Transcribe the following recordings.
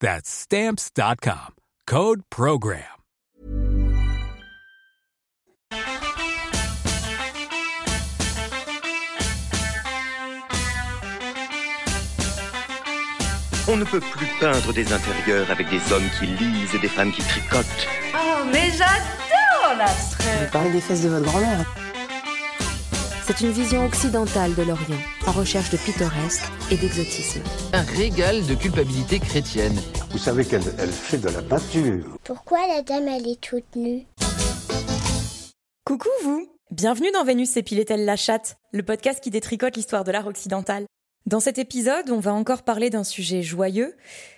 That's Stamps.com. Code Program. On ne peut plus peindre des intérieurs avec des hommes qui lisent et des femmes qui tricotent. Oh, mais j'adore l'abstrait Vous parlez des fesses de votre grand-mère. C'est une vision occidentale de l'Orient, en recherche de pittoresque et d'exotisme. Un régal de culpabilité chrétienne. Vous savez qu'elle elle fait de la peinture. Pourquoi la dame elle est toute nue? Coucou vous Bienvenue dans Vénus épilait-elle la chatte, le podcast qui détricote l'histoire de l'art occidental. Dans cet épisode, on va encore parler d'un sujet joyeux,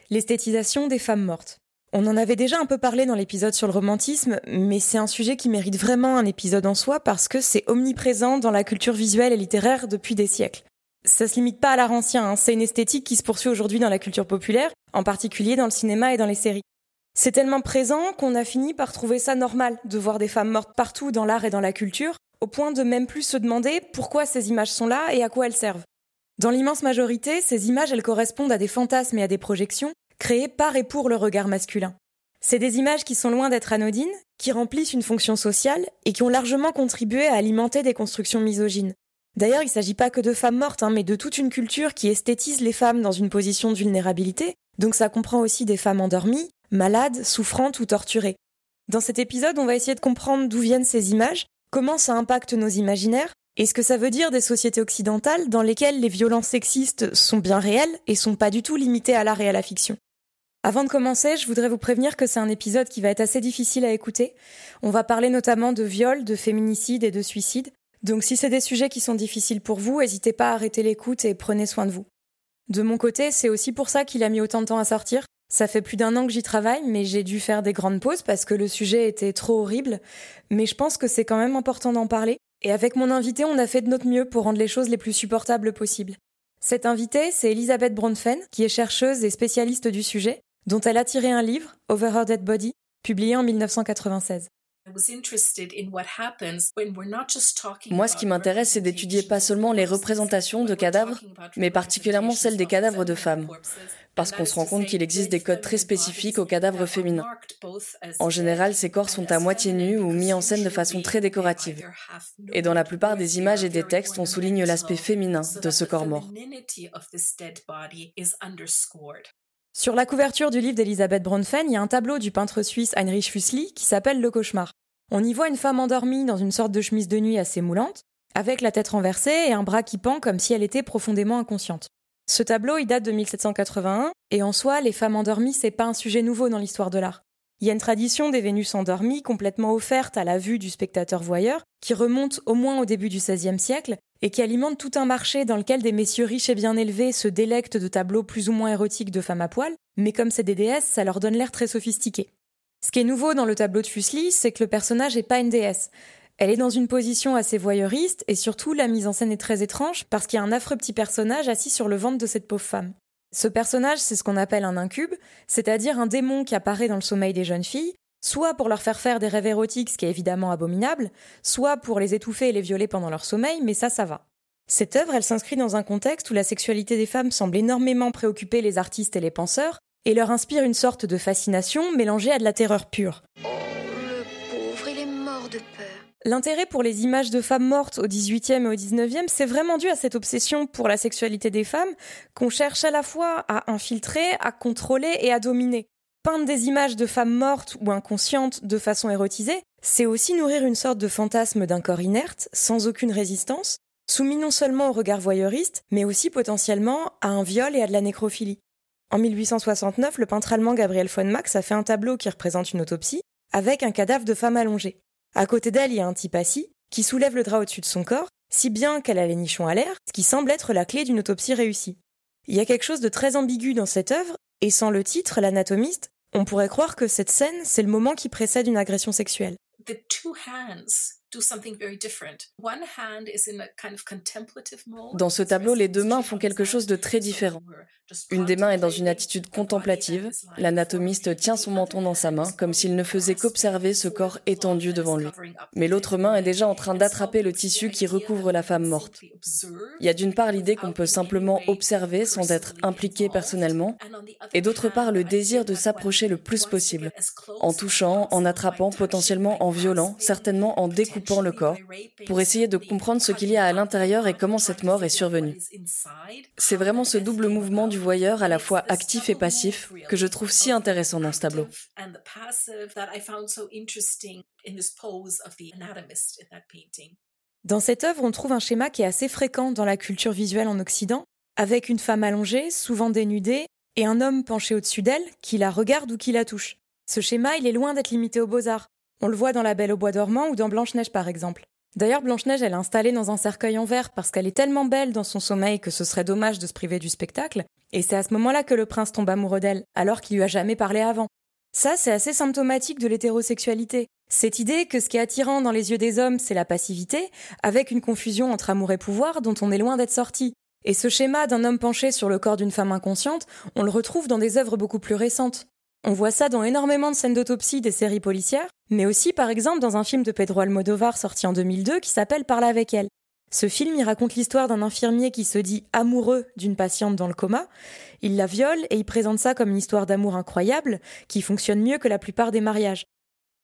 l'esthétisation des femmes mortes. On en avait déjà un peu parlé dans l'épisode sur le romantisme, mais c'est un sujet qui mérite vraiment un épisode en soi parce que c'est omniprésent dans la culture visuelle et littéraire depuis des siècles. Ça se limite pas à l'art ancien, hein. c'est une esthétique qui se poursuit aujourd'hui dans la culture populaire, en particulier dans le cinéma et dans les séries. C'est tellement présent qu'on a fini par trouver ça normal de voir des femmes mortes partout dans l'art et dans la culture, au point de même plus se demander pourquoi ces images sont là et à quoi elles servent. Dans l'immense majorité, ces images, elles correspondent à des fantasmes et à des projections créées par et pour le regard masculin. C'est des images qui sont loin d'être anodines, qui remplissent une fonction sociale et qui ont largement contribué à alimenter des constructions misogynes. D'ailleurs, il ne s'agit pas que de femmes mortes, hein, mais de toute une culture qui esthétise les femmes dans une position de vulnérabilité, donc ça comprend aussi des femmes endormies, malades, souffrantes ou torturées. Dans cet épisode, on va essayer de comprendre d'où viennent ces images, comment ça impacte nos imaginaires, et ce que ça veut dire des sociétés occidentales dans lesquelles les violences sexistes sont bien réelles et sont pas du tout limitées à l'art et à la fiction. Avant de commencer, je voudrais vous prévenir que c'est un épisode qui va être assez difficile à écouter. On va parler notamment de viol, de féminicide et de suicide. Donc si c'est des sujets qui sont difficiles pour vous, n'hésitez pas à arrêter l'écoute et prenez soin de vous. De mon côté, c'est aussi pour ça qu'il a mis autant de temps à sortir. Ça fait plus d'un an que j'y travaille, mais j'ai dû faire des grandes pauses parce que le sujet était trop horrible. Mais je pense que c'est quand même important d'en parler et avec mon invité, on a fait de notre mieux pour rendre les choses les plus supportables possibles. Cette invitée, c'est Elisabeth Bronfen, qui est chercheuse et spécialiste du sujet, dont elle a tiré un livre, Over Her Dead Body, publié en 1996. Moi, ce qui m'intéresse, c'est d'étudier pas seulement les représentations de cadavres, mais particulièrement celles des cadavres de femmes, parce qu'on se rend compte qu'il existe des codes très spécifiques aux cadavres féminins. En général, ces corps sont à moitié nus ou mis en scène de façon très décorative. Et dans la plupart des images et des textes, on souligne l'aspect féminin de ce corps mort. Sur la couverture du livre d'Elisabeth Bronfen, il y a un tableau du peintre suisse Heinrich Füssli qui s'appelle Le cauchemar. On y voit une femme endormie dans une sorte de chemise de nuit assez moulante, avec la tête renversée et un bras qui pend comme si elle était profondément inconsciente. Ce tableau, date de 1781, et en soi, les femmes endormies, c'est pas un sujet nouveau dans l'histoire de l'art. Il y a une tradition des Vénus endormies complètement offerte à la vue du spectateur voyeur, qui remonte au moins au début du XVIe siècle, et qui alimente tout un marché dans lequel des messieurs riches et bien élevés se délectent de tableaux plus ou moins érotiques de femmes à poil, mais comme c'est des déesses, ça leur donne l'air très sophistiqué. Ce qui est nouveau dans le tableau de Fuseli, c'est que le personnage n'est pas une déesse. Elle est dans une position assez voyeuriste, et surtout la mise en scène est très étrange, parce qu'il y a un affreux petit personnage assis sur le ventre de cette pauvre femme. Ce personnage, c'est ce qu'on appelle un incube, c'est-à-dire un démon qui apparaît dans le sommeil des jeunes filles, soit pour leur faire faire des rêves érotiques, ce qui est évidemment abominable, soit pour les étouffer et les violer pendant leur sommeil, mais ça, ça va. Cette œuvre, elle s'inscrit dans un contexte où la sexualité des femmes semble énormément préoccuper les artistes et les penseurs, et leur inspire une sorte de fascination mélangée à de la terreur pure. Oh, le pauvre, il est mort de peur. L'intérêt pour les images de femmes mortes au XVIIIe et au XIXe, c'est vraiment dû à cette obsession pour la sexualité des femmes qu'on cherche à la fois à infiltrer, à contrôler et à dominer peindre des images de femmes mortes ou inconscientes de façon érotisée, c'est aussi nourrir une sorte de fantasme d'un corps inerte, sans aucune résistance, soumis non seulement au regard voyeuriste, mais aussi potentiellement à un viol et à de la nécrophilie. En 1869, le peintre allemand Gabriel von Max a fait un tableau qui représente une autopsie, avec un cadavre de femme allongée. À côté d'elle, il y a un type assis, qui soulève le drap au-dessus de son corps, si bien qu'elle a les nichons à l'air, ce qui semble être la clé d'une autopsie réussie. Il y a quelque chose de très ambigu dans cette œuvre, et sans le titre, l'anatomiste, on pourrait croire que cette scène, c'est le moment qui précède une agression sexuelle. Dans ce tableau, les deux mains font quelque chose de très différent. Une des mains est dans une attitude contemplative. L'anatomiste tient son menton dans sa main, comme s'il ne faisait qu'observer ce corps étendu devant lui. Mais l'autre main est déjà en train d'attraper le tissu qui recouvre la femme morte. Il y a d'une part l'idée qu'on peut simplement observer sans être impliqué personnellement, et d'autre part le désir de s'approcher le plus possible, en touchant, en attrapant, potentiellement en violant, certainement en découpant le corps, pour essayer de comprendre ce qu'il y a à l'intérieur et comment cette mort est survenue. C'est vraiment ce double mouvement du voyeur à la fois actif et passif que je trouve si intéressant dans ce tableau. Dans cette œuvre, on trouve un schéma qui est assez fréquent dans la culture visuelle en Occident, avec une femme allongée, souvent dénudée, et un homme penché au-dessus d'elle, qui la regarde ou qui la touche. Ce schéma, il est loin d'être limité aux beaux-arts. On le voit dans La Belle au bois dormant ou dans Blanche-Neige par exemple. D'ailleurs, Blanche-Neige, elle est installée dans un cercueil en verre parce qu'elle est tellement belle dans son sommeil que ce serait dommage de se priver du spectacle. Et c'est à ce moment-là que le prince tombe amoureux d'elle, alors qu'il lui a jamais parlé avant. Ça, c'est assez symptomatique de l'hétérosexualité. Cette idée que ce qui est attirant dans les yeux des hommes, c'est la passivité, avec une confusion entre amour et pouvoir dont on est loin d'être sorti. Et ce schéma d'un homme penché sur le corps d'une femme inconsciente, on le retrouve dans des œuvres beaucoup plus récentes. On voit ça dans énormément de scènes d'autopsie des séries policières, mais aussi par exemple dans un film de Pedro Almodovar sorti en 2002 qui s'appelle Parle avec elle. Ce film y raconte l'histoire d'un infirmier qui se dit amoureux d'une patiente dans le coma. Il la viole et il présente ça comme une histoire d'amour incroyable qui fonctionne mieux que la plupart des mariages.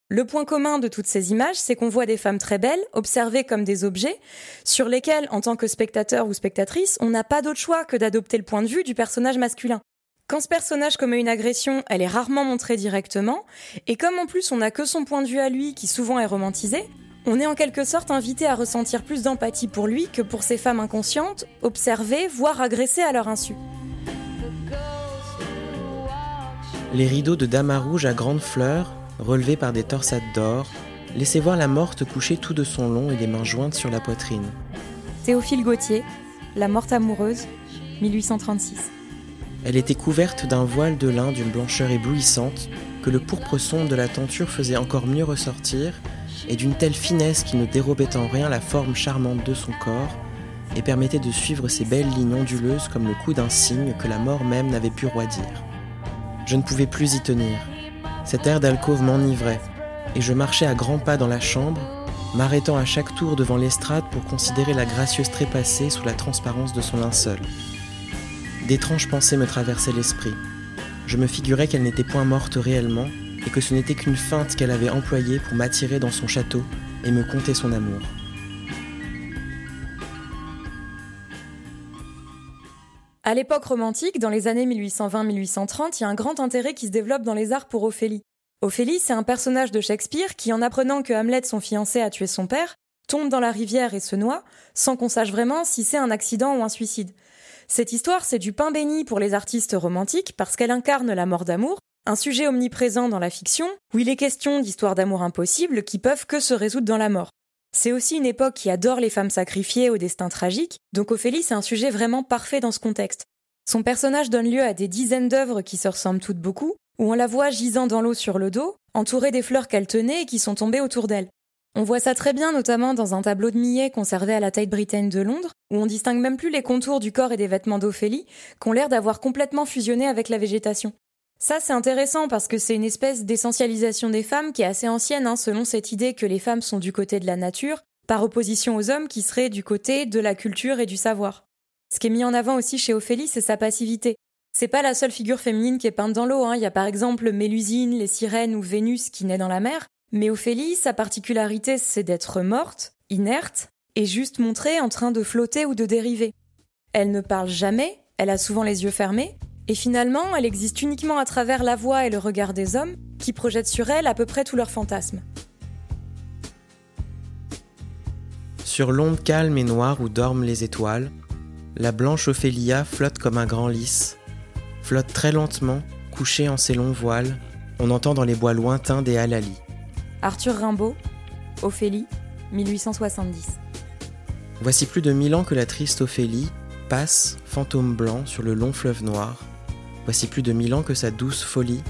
Le point commun de toutes ces images, c'est qu'on voit des femmes très belles, observées comme des objets, sur lesquels, en tant que spectateur ou spectatrice, on n'a pas d'autre choix que d'adopter le point de vue du personnage masculin. Quand ce personnage commet une agression, elle est rarement montrée directement, et comme en plus on n'a que son point de vue à lui qui souvent est romantisé, on est en quelque sorte invité à ressentir plus d'empathie pour lui que pour ces femmes inconscientes, observées, voire agressées à leur insu. Les rideaux de damas rouge à grandes fleurs, relevés par des torsades d'or, laissaient voir la morte couchée tout de son long et les mains jointes sur la poitrine. Théophile Gautier, La morte amoureuse, 1836. Elle était couverte d'un voile de lin d'une blancheur éblouissante que le pourpre sombre de la tenture faisait encore mieux ressortir et d'une telle finesse qu'il ne dérobait en rien la forme charmante de son corps et permettait de suivre ses belles lignes onduleuses comme le coup d'un cygne que la mort même n'avait pu roidir. Je ne pouvais plus y tenir. Cet air d'alcôve m'enivrait, et je marchais à grands pas dans la chambre, m'arrêtant à chaque tour devant l'estrade pour considérer la gracieuse trépassée sous la transparence de son linceul. D'étranges pensées me traversaient l'esprit. Je me figurais qu'elle n'était point morte réellement, et que ce n'était qu'une feinte qu'elle avait employée pour m'attirer dans son château et me conter son amour. À l'époque romantique, dans les années 1820-1830, il y a un grand intérêt qui se développe dans les arts pour Ophélie. Ophélie, c'est un personnage de Shakespeare qui, en apprenant que Hamlet, son fiancé, a tué son père, tombe dans la rivière et se noie, sans qu'on sache vraiment si c'est un accident ou un suicide. Cette histoire, c'est du pain béni pour les artistes romantiques parce qu'elle incarne la mort d'amour, un sujet omniprésent dans la fiction, où il est question d'histoires d'amour impossibles qui peuvent que se résoudre dans la mort. C'est aussi une époque qui adore les femmes sacrifiées au destin tragique, donc Ophélie c'est un sujet vraiment parfait dans ce contexte. Son personnage donne lieu à des dizaines d'œuvres qui se ressemblent toutes beaucoup, où on la voit gisant dans l'eau sur le dos, entourée des fleurs qu'elle tenait et qui sont tombées autour d'elle. On voit ça très bien notamment dans un tableau de Millet conservé à la Tate Britain de Londres, où on distingue même plus les contours du corps et des vêtements d'Ophélie, qui ont l'air d'avoir complètement fusionné avec la végétation. Ça, c'est intéressant parce que c'est une espèce d'essentialisation des femmes qui est assez ancienne, hein, selon cette idée que les femmes sont du côté de la nature, par opposition aux hommes qui seraient du côté de la culture et du savoir. Ce qui est mis en avant aussi chez Ophélie, c'est sa passivité. C'est pas la seule figure féminine qui est peinte dans l'eau, hein. il y a par exemple Mélusine, les sirènes ou Vénus qui naît dans la mer, mais Ophélie, sa particularité, c'est d'être morte, inerte, et juste montrée en train de flotter ou de dériver. Elle ne parle jamais, elle a souvent les yeux fermés, Et finalement, elle existe uniquement à travers la voix et le regard des hommes, qui projettent sur elle à peu près tous leurs fantasmes. Sur l'onde calme et noire où dorment les étoiles, la blanche Ophélia flotte comme un grand lys, flotte très lentement, couchée en ses longs voiles, on entend dans les bois lointains des halalis. Arthur Rimbaud, Ophélie, 1870. Voici plus de mille ans que la triste Ophélie passe, fantôme blanc, sur le long fleuve noir. Voici plus de mille ans que sa douce folie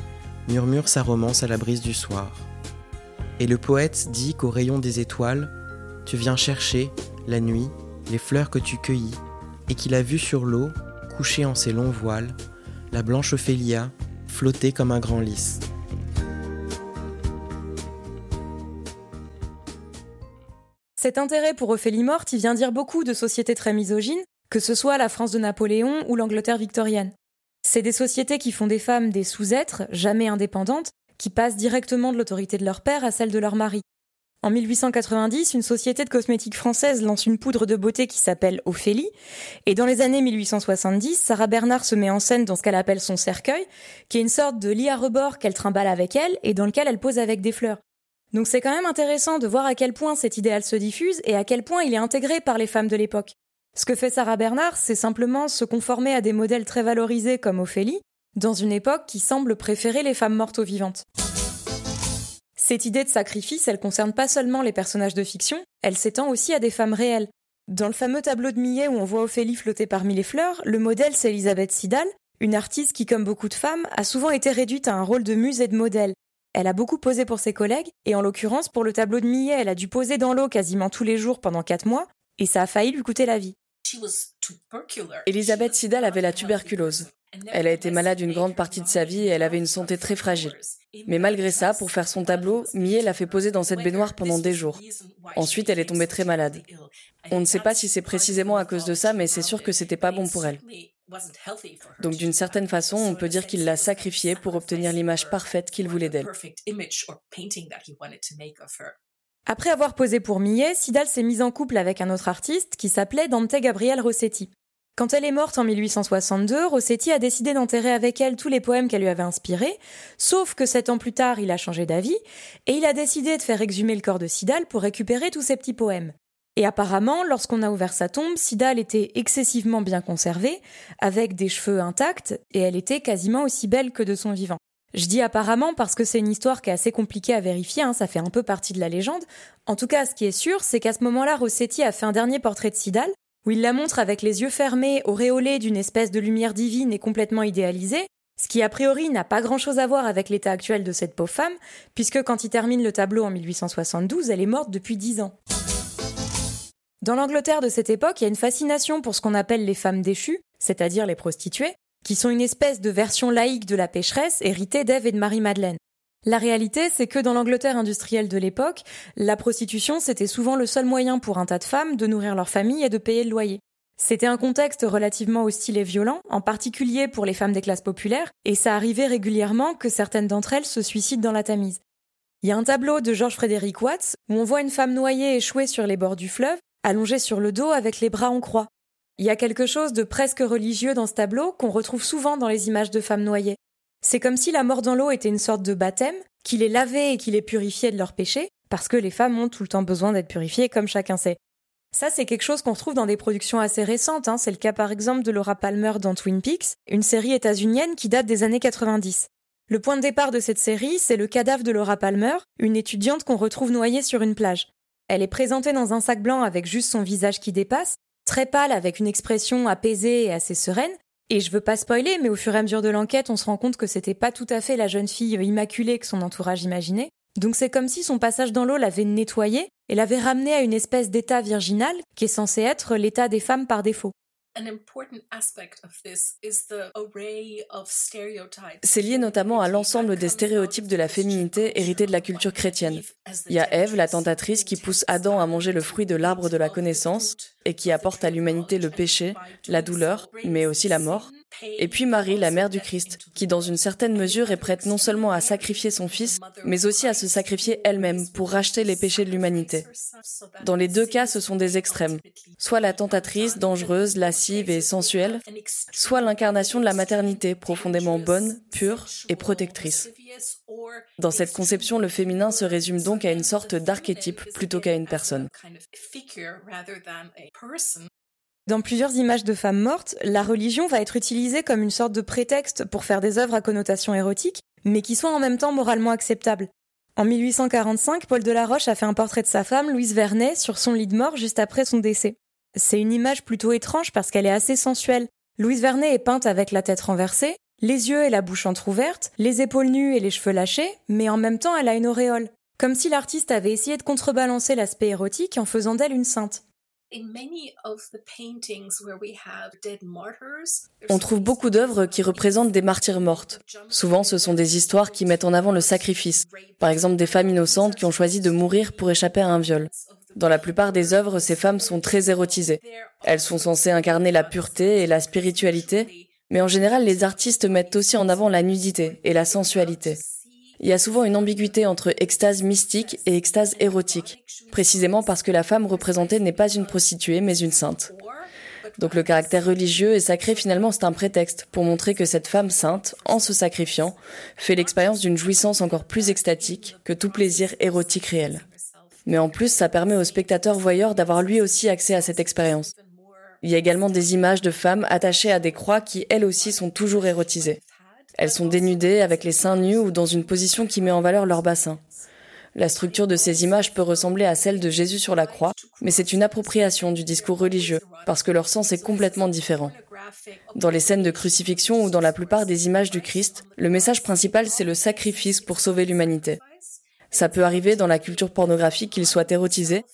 murmure sa romance à la brise du soir. Et le poète dit qu'au rayon des étoiles, tu viens chercher, la nuit, les fleurs que tu cueillis, et qu'il a vu sur l'eau, couchée en ses longs voiles, la blanche Ophélia flotter comme un grand lys. Cet intérêt pour Ophélie morte, il vient dire beaucoup de sociétés très misogynes, que ce soit la France de Napoléon ou l'Angleterre victorienne. C'est des sociétés qui font des femmes des sous-êtres, jamais indépendantes, qui passent directement de l'autorité de leur père à celle de leur mari. En 1890, une société de cosmétiques française lance une poudre de beauté qui s'appelle Ophélie, et dans les années 1870, Sarah Bernard se met en scène dans ce qu'elle appelle son cercueil, qui est une sorte de lit à rebord qu'elle trimballe avec elle et dans lequel elle pose avec des fleurs. Donc c'est quand même intéressant de voir à quel point cet idéal se diffuse et à quel point il est intégré par les femmes de l'époque. Ce que fait Sarah Bernard, c'est simplement se conformer à des modèles très valorisés comme Ophélie, dans une époque qui semble préférer les femmes mortes aux vivantes. Cette idée de sacrifice, elle concerne pas seulement les personnages de fiction, elle s'étend aussi à des femmes réelles. Dans le fameux tableau de Millet où on voit Ophélie flotter parmi les fleurs, le modèle c'est Elisabeth Sidal, une artiste qui, comme beaucoup de femmes, a souvent été réduite à un rôle de muse et de modèle, elle a beaucoup posé pour ses collègues, et en l'occurrence, pour le tableau de Millet, elle a dû poser dans l'eau quasiment tous les jours pendant quatre mois, et ça a failli lui coûter la vie. Elisabeth Sidal avait la tuberculose. Elle a été malade une grande partie de sa vie et elle avait une santé très fragile. Mais malgré ça, pour faire son tableau, Millet l'a fait poser dans cette baignoire pendant des jours. Ensuite, elle est tombée très malade. On ne sait pas si c'est précisément à cause de ça, mais c'est sûr que c'était pas bon pour elle. Donc d'une certaine façon, on peut dire qu'il l'a sacrifiée pour obtenir l'image parfaite qu'il voulait d'elle. Après avoir posé pour Millet, Sidal s'est mise en couple avec un autre artiste qui s'appelait Dante Gabriel Rossetti. Quand elle est morte en 1862, Rossetti a décidé d'enterrer avec elle tous les poèmes qu'elle lui avait inspirés, sauf que sept ans plus tard, il a changé d'avis, et il a décidé de faire exhumer le corps de Sidal pour récupérer tous ses petits poèmes. Et apparemment, lorsqu'on a ouvert sa tombe, Sidal était excessivement bien conservée, avec des cheveux intacts, et elle était quasiment aussi belle que de son vivant. Je dis apparemment parce que c'est une histoire qui est assez compliquée à vérifier, hein, ça fait un peu partie de la légende. En tout cas, ce qui est sûr, c'est qu'à ce moment-là, Rossetti a fait un dernier portrait de Sidal, où il la montre avec les yeux fermés, auréolée d'une espèce de lumière divine et complètement idéalisée, ce qui a priori n'a pas grand-chose à voir avec l'état actuel de cette pauvre femme, puisque quand il termine le tableau en 1872, elle est morte depuis dix ans. Dans l'Angleterre de cette époque, il y a une fascination pour ce qu'on appelle les femmes déchues, c'est-à-dire les prostituées, qui sont une espèce de version laïque de la pécheresse héritée d'Ève et de Marie-Madeleine. La réalité, c'est que dans l'Angleterre industrielle de l'époque, la prostitution, c'était souvent le seul moyen pour un tas de femmes de nourrir leur famille et de payer le loyer. C'était un contexte relativement hostile et violent, en particulier pour les femmes des classes populaires, et ça arrivait régulièrement que certaines d'entre elles se suicident dans la Tamise. Il y a un tableau de Georges Frédéric Watts où on voit une femme noyée échouée sur les bords du fleuve, allongée sur le dos avec les bras en croix. Il y a quelque chose de presque religieux dans ce tableau qu'on retrouve souvent dans les images de femmes noyées. C'est comme si la mort dans l'eau était une sorte de baptême, qui les lavait et qui les purifiait de leurs péchés, parce que les femmes ont tout le temps besoin d'être purifiées, comme chacun sait. Ça, c'est quelque chose qu'on retrouve dans des productions assez récentes. Hein. C'est le cas par exemple de Laura Palmer dans Twin Peaks, une série états-unienne qui date des années 90. Le point de départ de cette série, c'est le cadavre de Laura Palmer, une étudiante qu'on retrouve noyée sur une plage. Elle est présentée dans un sac blanc avec juste son visage qui dépasse, très pâle avec une expression apaisée et assez sereine. Et je veux pas spoiler, mais au fur et à mesure de l'enquête, on se rend compte que c'était pas tout à fait la jeune fille immaculée que son entourage imaginait. Donc c'est comme si son passage dans l'eau l'avait nettoyée et l'avait ramenée à une espèce d'état virginal qui est censé être l'état des femmes par défaut. C'est lié notamment à l'ensemble des stéréotypes de la féminité hérités de la culture chrétienne. Il y a Ève, la tentatrice, qui pousse Adam à manger le fruit de l'arbre de la connaissance. Et qui apporte à l'humanité le péché, la douleur, mais aussi la mort. Et puis Marie, la mère du Christ, qui dans une certaine mesure est prête non seulement à sacrifier son fils, mais aussi à se sacrifier elle-même pour racheter les péchés de l'humanité. Dans les deux cas, ce sont des extrêmes. Soit la tentatrice, dangereuse, lascive et sensuelle, soit l'incarnation de la maternité, profondément bonne, pure et protectrice. Dans cette conception, le féminin se résume donc à une sorte d'archétype plutôt qu'à une personne. Dans plusieurs images de femmes mortes, la religion va être utilisée comme une sorte de prétexte pour faire des œuvres à connotation érotique, mais qui soient en même temps moralement acceptables. En 1845, Paul Delaroche a fait un portrait de sa femme, Louise Vernet, sur son lit de mort juste après son décès. C'est une image plutôt étrange parce qu'elle est assez sensuelle. Louise Vernet est peinte avec la tête renversée, les yeux et la bouche entr'ouvertes, les épaules nues et les cheveux lâchés, mais en même temps elle a une auréole. Comme si l'artiste avait essayé de contrebalancer l'aspect érotique en faisant d'elle une sainte. On trouve beaucoup d'œuvres qui représentent des martyrs mortes. Souvent, ce sont des histoires qui mettent en avant le sacrifice. Par exemple, des femmes innocentes qui ont choisi de mourir pour échapper à un viol. Dans la plupart des œuvres, ces femmes sont très érotisées. Elles sont censées incarner la pureté et la spiritualité, mais en général, les artistes mettent aussi en avant la nudité et la sensualité. Il y a souvent une ambiguïté entre extase mystique et extase érotique, précisément parce que la femme représentée n'est pas une prostituée mais une sainte. Donc le caractère religieux et sacré finalement c'est un prétexte pour montrer que cette femme sainte, en se sacrifiant, fait l'expérience d'une jouissance encore plus extatique que tout plaisir érotique réel. Mais en plus ça permet au spectateur voyeur d'avoir lui aussi accès à cette expérience. Il y a également des images de femmes attachées à des croix qui elles aussi sont toujours érotisées. Elles sont dénudées avec les seins nus ou dans une position qui met en valeur leur bassin. La structure de ces images peut ressembler à celle de Jésus sur la croix, mais c'est une appropriation du discours religieux, parce que leur sens est complètement différent. Dans les scènes de crucifixion ou dans la plupart des images du Christ, le message principal c'est le sacrifice pour sauver l'humanité. Ça peut arriver dans la culture pornographique qu'il soit érotisé,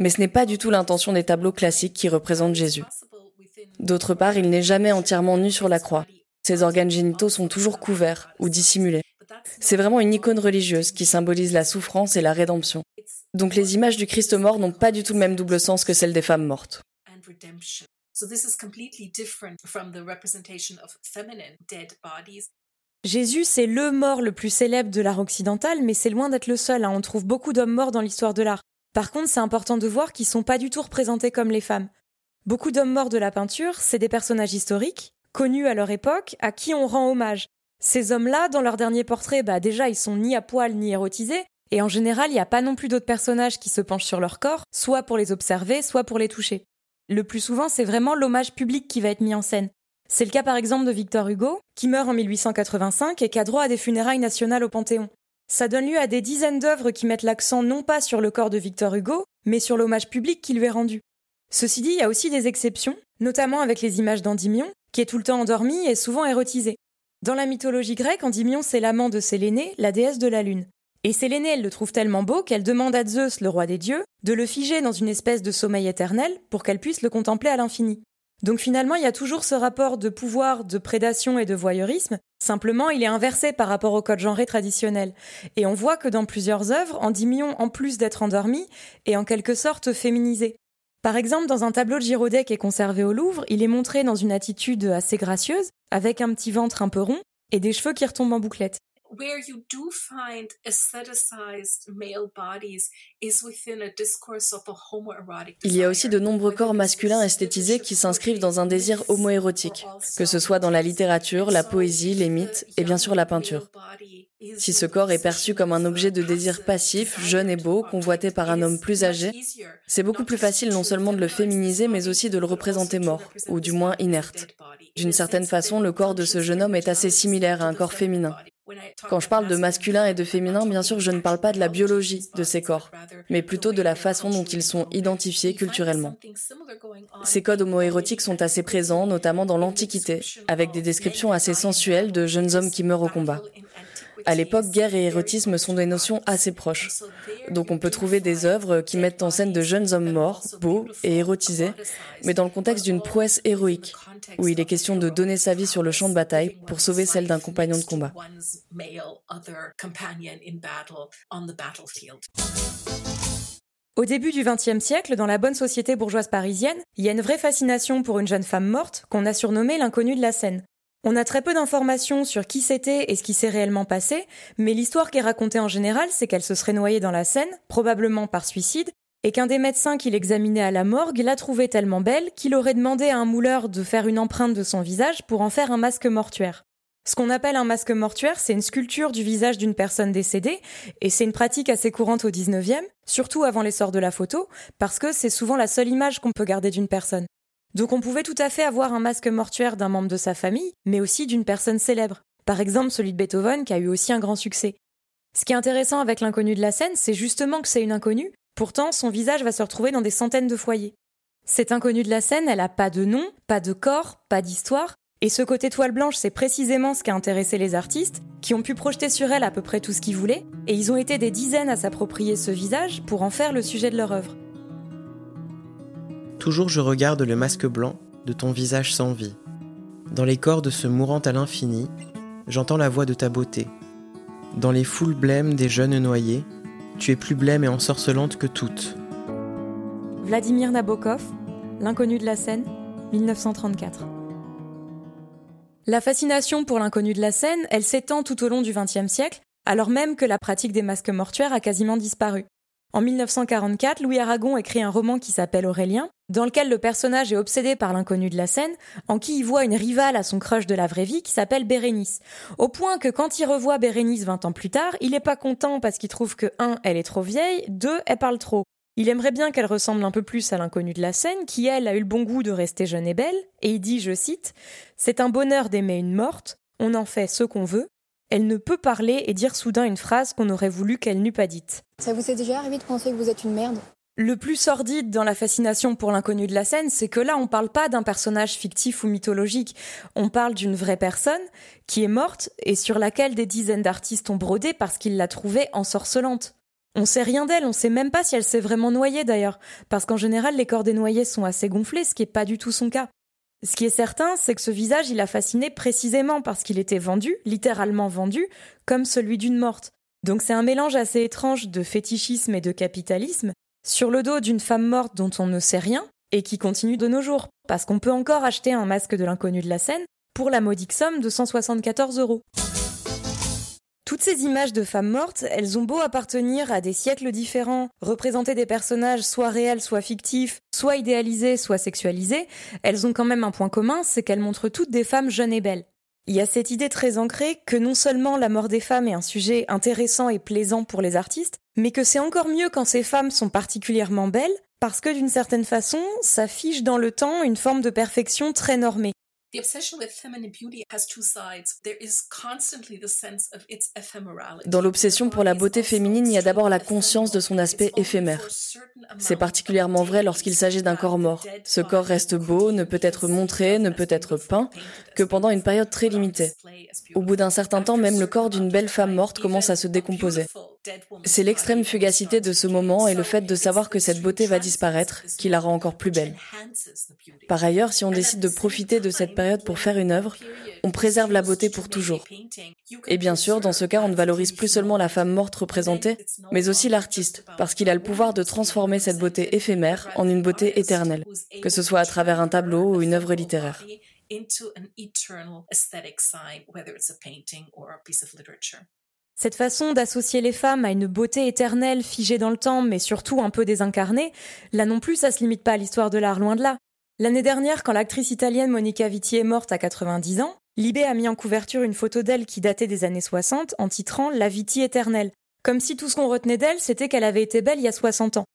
mais ce n'est pas du tout l'intention des tableaux classiques qui représentent Jésus. D'autre part, il n'est jamais entièrement nu sur la croix. Ses organes génitaux sont toujours couverts ou dissimulés. C'est vraiment une icône religieuse qui symbolise la souffrance et la rédemption. Donc les images du Christ mort n'ont pas du tout le même double sens que celles des femmes mortes. Jésus, c'est le mort le plus célèbre de l'art occidental, mais c'est loin d'être le seul. Hein. On trouve beaucoup d'hommes morts dans l'histoire de l'art. Par contre, c'est important de voir qu'ils sont pas du tout représentés comme les femmes. Beaucoup d'hommes morts de la peinture, c'est des personnages historiques, connus à leur époque, à qui on rend hommage. Ces hommes-là, dans leur dernier portrait, bah déjà ils sont ni à poil ni érotisés, et en général il n'y a pas non plus d'autres personnages qui se penchent sur leur corps, soit pour les observer, soit pour les toucher. Le plus souvent c'est vraiment l'hommage public qui va être mis en scène. C'est le cas par exemple de Victor Hugo, qui meurt en 1885 et qui a droit à des funérailles nationales au Panthéon. Ça donne lieu à des dizaines d'œuvres qui mettent l'accent non pas sur le corps de Victor Hugo, mais sur l'hommage public qui lui est rendu. Ceci dit, il y a aussi des exceptions, notamment avec les images d'Endymion, qui est tout le temps endormi et souvent érotisé. Dans la mythologie grecque, Endymion, c'est l'amant de Sélénée, la déesse de la lune. Et Sélénée, elle le trouve tellement beau qu'elle demande à Zeus, le roi des dieux, de le figer dans une espèce de sommeil éternel pour qu'elle puisse le contempler à l'infini. Donc finalement, il y a toujours ce rapport de pouvoir, de prédation et de voyeurisme, simplement il est inversé par rapport au code genré traditionnel. Et on voit que dans plusieurs œuvres, Endymion, en plus d'être endormi, est en quelque sorte féminisé. Par exemple, dans un tableau de Giraudet qui est conservé au Louvre, il est montré dans une attitude assez gracieuse, avec un petit ventre un peu rond et des cheveux qui retombent en bouclette. Il y a aussi de nombreux corps masculins esthétisés qui s'inscrivent dans un désir homoérotique, que ce soit dans la littérature, la poésie, les mythes et bien sûr la peinture. Si ce corps est perçu comme un objet de désir passif, jeune et beau, convoité par un homme plus âgé, c'est beaucoup plus facile non seulement de le féminiser, mais aussi de le représenter mort, ou du moins inerte. D'une certaine façon, le corps de ce jeune homme est assez similaire à un corps féminin. Quand je parle de masculin et de féminin, bien sûr, je ne parle pas de la biologie de ces corps, mais plutôt de la façon dont ils sont identifiés culturellement. Ces codes homoérotiques sont assez présents, notamment dans l'Antiquité, avec des descriptions assez sensuelles de jeunes hommes qui meurent au combat. À l'époque, guerre et érotisme sont des notions assez proches. Donc on peut trouver des œuvres qui mettent en scène de jeunes hommes morts, beaux et érotisés, mais dans le contexte d'une prouesse héroïque, où il est question de donner sa vie sur le champ de bataille pour sauver celle d'un compagnon de combat. Au début du XXe siècle, dans la bonne société bourgeoise parisienne, il y a une vraie fascination pour une jeune femme morte qu'on a surnommée l'inconnue de la scène. On a très peu d'informations sur qui c'était et ce qui s'est réellement passé, mais l'histoire qui est racontée en général, c'est qu'elle se serait noyée dans la Seine, probablement par suicide, et qu'un des médecins qui l'examinait à la morgue l'a trouvée tellement belle qu'il aurait demandé à un mouleur de faire une empreinte de son visage pour en faire un masque mortuaire. Ce qu'on appelle un masque mortuaire, c'est une sculpture du visage d'une personne décédée, et c'est une pratique assez courante au 19e, surtout avant l'essor de la photo, parce que c'est souvent la seule image qu'on peut garder d'une personne. Donc on pouvait tout à fait avoir un masque mortuaire d'un membre de sa famille, mais aussi d'une personne célèbre. Par exemple celui de Beethoven qui a eu aussi un grand succès. Ce qui est intéressant avec l'inconnu de la scène, c'est justement que c'est une inconnue, pourtant son visage va se retrouver dans des centaines de foyers. Cette inconnue de la scène, elle a pas de nom, pas de corps, pas d'histoire, et ce côté toile blanche, c'est précisément ce qui a intéressé les artistes, qui ont pu projeter sur elle à peu près tout ce qu'ils voulaient, et ils ont été des dizaines à s'approprier ce visage pour en faire le sujet de leur œuvre. Toujours je regarde le masque blanc de ton visage sans vie. Dans les corps de ce mourant à l'infini, j'entends la voix de ta beauté. Dans les foules blêmes des jeunes noyés, tu es plus blême et ensorcelante que toutes. Vladimir Nabokov, L'inconnu de la scène, 1934. La fascination pour l'inconnu de la scène, elle s'étend tout au long du XXe siècle, alors même que la pratique des masques mortuaires a quasiment disparu. En 1944, Louis Aragon écrit un roman qui s'appelle Aurélien, dans lequel le personnage est obsédé par l'inconnu de la scène, en qui il voit une rivale à son crush de la vraie vie qui s'appelle Bérénice. Au point que quand il revoit Bérénice 20 ans plus tard, il est pas content parce qu'il trouve que 1. elle est trop vieille, 2. elle parle trop. Il aimerait bien qu'elle ressemble un peu plus à l'inconnue de la scène, qui elle a eu le bon goût de rester jeune et belle, et il dit, je cite, C'est un bonheur d'aimer une morte, on en fait ce qu'on veut, elle ne peut parler et dire soudain une phrase qu'on aurait voulu qu'elle n'eût pas dite. Ça vous est déjà arrivé de penser que vous êtes une merde? Le plus sordide dans la fascination pour l'inconnu de la scène, c'est que là, on parle pas d'un personnage fictif ou mythologique. On parle d'une vraie personne qui est morte et sur laquelle des dizaines d'artistes ont brodé parce qu'ils la trouvaient ensorcelante. On sait rien d'elle, on sait même pas si elle s'est vraiment noyée d'ailleurs, parce qu'en général, les corps des noyés sont assez gonflés, ce qui est pas du tout son cas. Ce qui est certain, c'est que ce visage, il a fasciné précisément parce qu'il était vendu, littéralement vendu, comme celui d'une morte. Donc c'est un mélange assez étrange de fétichisme et de capitalisme, sur le dos d'une femme morte dont on ne sait rien, et qui continue de nos jours, parce qu'on peut encore acheter un masque de l'inconnu de la scène pour la modique somme de 174 euros. Toutes ces images de femmes mortes, elles ont beau appartenir à des siècles différents, représenter des personnages soit réels, soit fictifs, soit idéalisés, soit sexualisés, elles ont quand même un point commun, c'est qu'elles montrent toutes des femmes jeunes et belles. Il y a cette idée très ancrée que non seulement la mort des femmes est un sujet intéressant et plaisant pour les artistes, mais que c'est encore mieux quand ces femmes sont particulièrement belles, parce que d'une certaine façon, ça fiche dans le temps une forme de perfection très normée. Dans l'obsession pour la beauté féminine, il y a d'abord la conscience de son aspect éphémère. C'est particulièrement vrai lorsqu'il s'agit d'un corps mort. Ce corps reste beau, ne peut être montré, ne peut être peint que pendant une période très limitée. Au bout d'un certain temps, même le corps d'une belle femme morte commence à se décomposer. C'est l'extrême fugacité de ce moment et le fait de savoir que cette beauté va disparaître qui la rend encore plus belle. Par ailleurs, si on décide de profiter de cette période pour faire une œuvre, on préserve la beauté pour toujours. Et bien sûr, dans ce cas, on ne valorise plus seulement la femme morte représentée, mais aussi l'artiste, parce qu'il a le pouvoir de transformer cette beauté éphémère en une beauté éternelle, que ce soit à travers un tableau ou une œuvre littéraire. Cette façon d'associer les femmes à une beauté éternelle figée dans le temps, mais surtout un peu désincarnée, là non plus ça se limite pas à l'histoire de l'art, loin de là. L'année dernière, quand l'actrice italienne Monica Vitti est morte à 90 ans, Libé a mis en couverture une photo d'elle qui datait des années 60 en titrant La Vitti éternelle, comme si tout ce qu'on retenait d'elle c'était qu'elle avait été belle il y a 60 ans.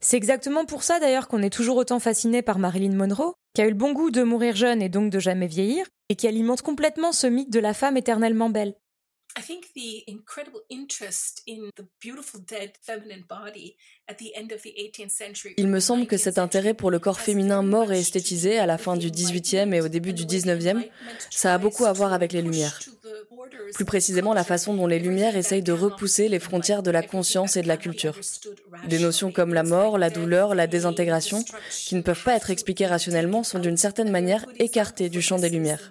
C'est exactement pour ça d'ailleurs qu'on est toujours autant fasciné par Marilyn Monroe, qui a eu le bon goût de mourir jeune et donc de jamais vieillir, et qui alimente complètement ce mythe de la femme éternellement belle. Il me semble que cet intérêt pour le corps féminin mort et esthétisé à la fin du XVIIIe et au début du XIXe, ça a beaucoup à voir avec les Lumières. Plus précisément, la façon dont les Lumières essayent de repousser les frontières de la conscience et de la culture. Des notions comme la mort, la douleur, la désintégration, qui ne peuvent pas être expliquées rationnellement, sont d'une certaine manière écartées du champ des Lumières.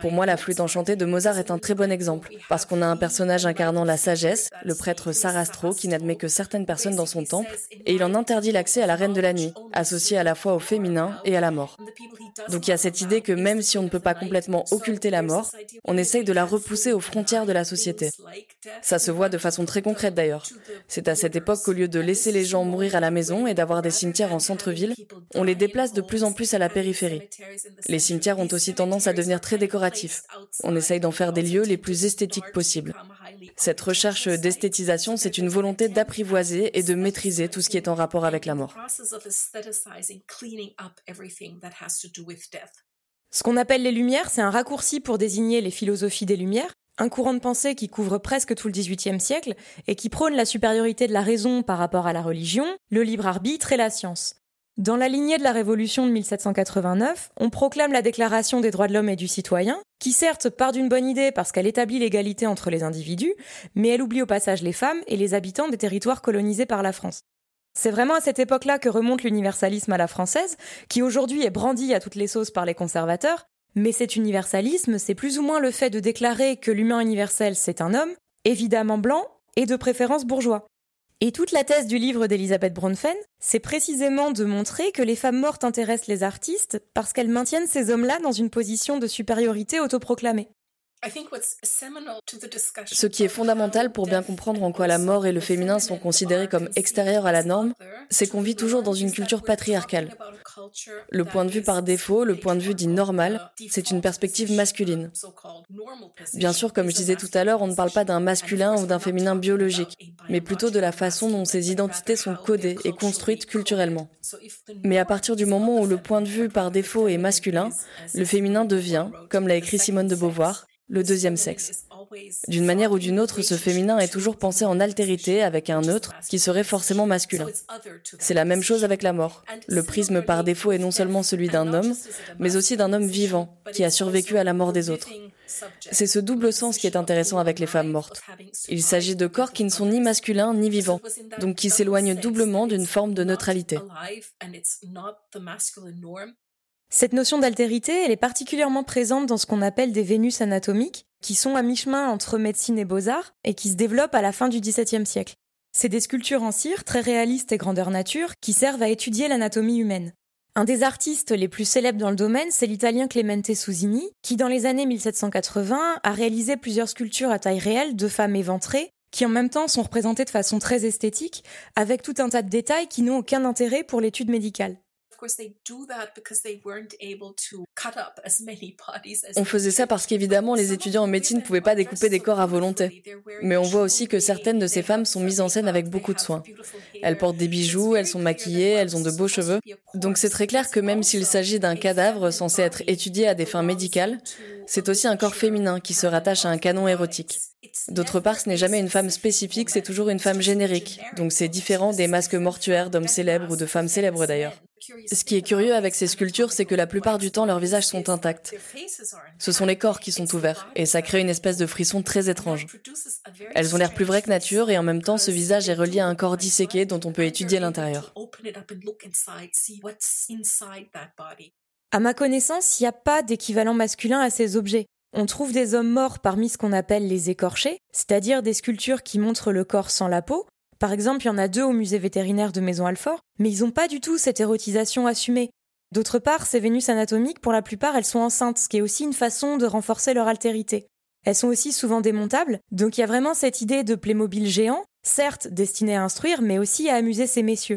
Pour moi, la flûte enchantée de Mozart est un très bon exemple. Parce qu'on a un personnage incarnant la sagesse, le prêtre Sarastro, qui n'admet que certaines personnes dans son temple, et il en interdit l'accès à la reine de la nuit, associée à la fois au féminin et à la mort. Donc il y a cette idée que même si on ne peut pas complètement occulter la mort, on essaye de la repousser aux frontières de la société. Ça se voit de façon très concrète d'ailleurs. C'est à cette époque qu'au lieu de laisser les gens mourir à la maison et d'avoir des cimetières en centre-ville, on les déplace de plus en plus à la périphérie. Les cimetières ont aussi tendance à devenir très décoratifs. On essaye d'en faire des lieux les plus esthétiques possibles. Cette recherche d'esthétisation, c'est une volonté d'apprivoiser et de maîtriser tout ce qui est en rapport avec la mort. Ce qu'on appelle les Lumières, c'est un raccourci pour désigner les philosophies des Lumières, un courant de pensée qui couvre presque tout le XVIIIe siècle et qui prône la supériorité de la raison par rapport à la religion, le libre arbitre et la science. Dans la lignée de la Révolution de 1789, on proclame la Déclaration des droits de l'homme et du citoyen, qui certes part d'une bonne idée parce qu'elle établit l'égalité entre les individus, mais elle oublie au passage les femmes et les habitants des territoires colonisés par la France. C'est vraiment à cette époque-là que remonte l'universalisme à la française, qui aujourd'hui est brandi à toutes les sauces par les conservateurs, mais cet universalisme, c'est plus ou moins le fait de déclarer que l'humain universel, c'est un homme, évidemment blanc, et de préférence bourgeois. Et toute la thèse du livre d'Elisabeth Bronfen, c'est précisément de montrer que les femmes mortes intéressent les artistes parce qu'elles maintiennent ces hommes-là dans une position de supériorité autoproclamée. Ce qui est fondamental pour bien comprendre en quoi la mort et le féminin sont considérés comme extérieurs à la norme, c'est qu'on vit toujours dans une culture patriarcale. Le point de vue par défaut, le point de vue dit normal, c'est une perspective masculine. Bien sûr, comme je disais tout à l'heure, on ne parle pas d'un masculin ou d'un féminin biologique, mais plutôt de la façon dont ces identités sont codées et construites culturellement. Mais à partir du moment où le point de vue par défaut est masculin, le féminin devient, comme l'a écrit Simone de Beauvoir, le deuxième sexe. D'une manière ou d'une autre, ce féminin est toujours pensé en altérité avec un neutre qui serait forcément masculin. C'est la même chose avec la mort. Le prisme par défaut est non seulement celui d'un homme, mais aussi d'un homme vivant qui a survécu à la mort des autres. C'est ce double sens qui est intéressant avec les femmes mortes. Il s'agit de corps qui ne sont ni masculins ni vivants, donc qui s'éloignent doublement d'une forme de neutralité. Cette notion d'altérité, elle est particulièrement présente dans ce qu'on appelle des Vénus anatomiques, qui sont à mi-chemin entre médecine et beaux-arts, et qui se développent à la fin du XVIIe siècle. C'est des sculptures en cire, très réalistes et grandeur nature, qui servent à étudier l'anatomie humaine. Un des artistes les plus célèbres dans le domaine, c'est l'italien Clemente Susini, qui dans les années 1780 a réalisé plusieurs sculptures à taille réelle de femmes éventrées, qui en même temps sont représentées de façon très esthétique, avec tout un tas de détails qui n'ont aucun intérêt pour l'étude médicale. On faisait ça parce qu'évidemment les étudiants en médecine ne pouvaient pas découper des corps à volonté. Mais on voit aussi que certaines de ces femmes sont mises en scène avec beaucoup de soin. Elles portent des bijoux, elles sont maquillées, elles ont de beaux cheveux. Donc c'est très clair que même s'il s'agit d'un cadavre censé être étudié à des fins médicales, c'est aussi un corps féminin qui se rattache à un canon érotique. D'autre part, ce n'est jamais une femme spécifique, c'est toujours une femme générique. Donc c'est différent des masques mortuaires d'hommes célèbres ou de femmes célèbres d'ailleurs. Ce qui est curieux avec ces sculptures, c'est que la plupart du temps, leurs visages sont intacts. Ce sont les corps qui sont ouverts, et ça crée une espèce de frisson très étrange. Elles ont l'air plus vraies que nature, et en même temps, ce visage est relié à un corps disséqué dont on peut étudier l'intérieur. À ma connaissance, il n'y a pas d'équivalent masculin à ces objets. On trouve des hommes morts parmi ce qu'on appelle les écorchés, c'est-à-dire des sculptures qui montrent le corps sans la peau, par exemple, il y en a deux au musée vétérinaire de Maison Alfort, mais ils n'ont pas du tout cette érotisation assumée. D'autre part, ces Vénus anatomiques, pour la plupart, elles sont enceintes, ce qui est aussi une façon de renforcer leur altérité. Elles sont aussi souvent démontables, donc il y a vraiment cette idée de Playmobil géant, certes destiné à instruire, mais aussi à amuser ces messieurs.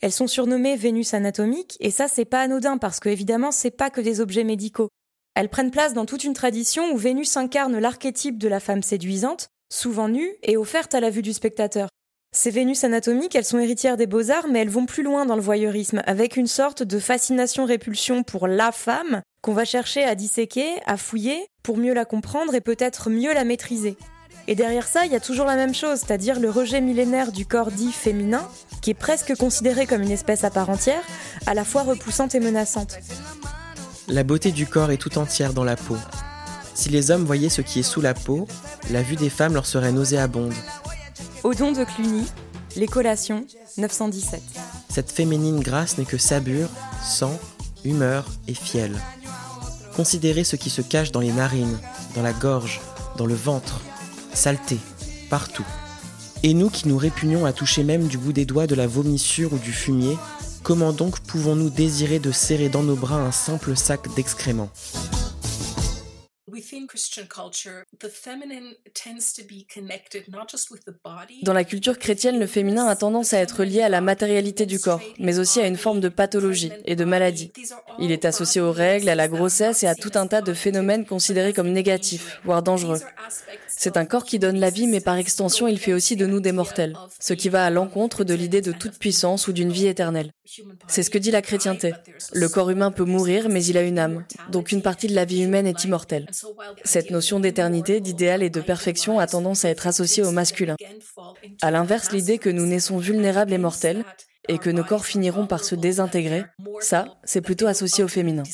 Elles sont surnommées Vénus anatomiques, et ça c'est pas anodin parce que évidemment c'est pas que des objets médicaux. Elles prennent place dans toute une tradition où Vénus incarne l'archétype de la femme séduisante, souvent nue et offerte à la vue du spectateur. Ces Vénus anatomiques, elles sont héritières des beaux-arts, mais elles vont plus loin dans le voyeurisme, avec une sorte de fascination-répulsion pour la femme qu'on va chercher à disséquer, à fouiller, pour mieux la comprendre et peut-être mieux la maîtriser. Et derrière ça, il y a toujours la même chose, c'est-à-dire le rejet millénaire du corps dit féminin, qui est presque considéré comme une espèce à part entière, à la fois repoussante et menaçante. La beauté du corps est tout entière dans la peau. Si les hommes voyaient ce qui est sous la peau, la vue des femmes leur serait nauséabonde, Odon de Cluny, Les collations, 917. Cette féminine grâce n'est que sabure, sang, humeur et fiel. Considérez ce qui se cache dans les narines, dans la gorge, dans le ventre, saleté, partout. Et nous qui nous répugnons à toucher même du bout des doigts de la vomissure ou du fumier, comment donc pouvons-nous désirer de serrer dans nos bras un simple sac d'excréments? Dans la culture chrétienne, le féminin a tendance à être lié à la matérialité du corps, mais aussi à une forme de pathologie et de maladie. Il est associé aux règles, à la grossesse et à tout un tas de phénomènes considérés comme négatifs, voire dangereux. C'est un corps qui donne la vie, mais par extension, il fait aussi de nous des mortels, ce qui va à l'encontre de l'idée de toute puissance ou d'une vie éternelle. C'est ce que dit la chrétienté. Le corps humain peut mourir, mais il a une âme, donc une partie de la vie humaine est immortelle. Cette notion d'éternité, d'idéal et de perfection a tendance à être associée au masculin. À l'inverse, l'idée que nous naissons vulnérables et mortels, et que nos corps finiront par se désintégrer, ça, c'est plutôt associé au féminin.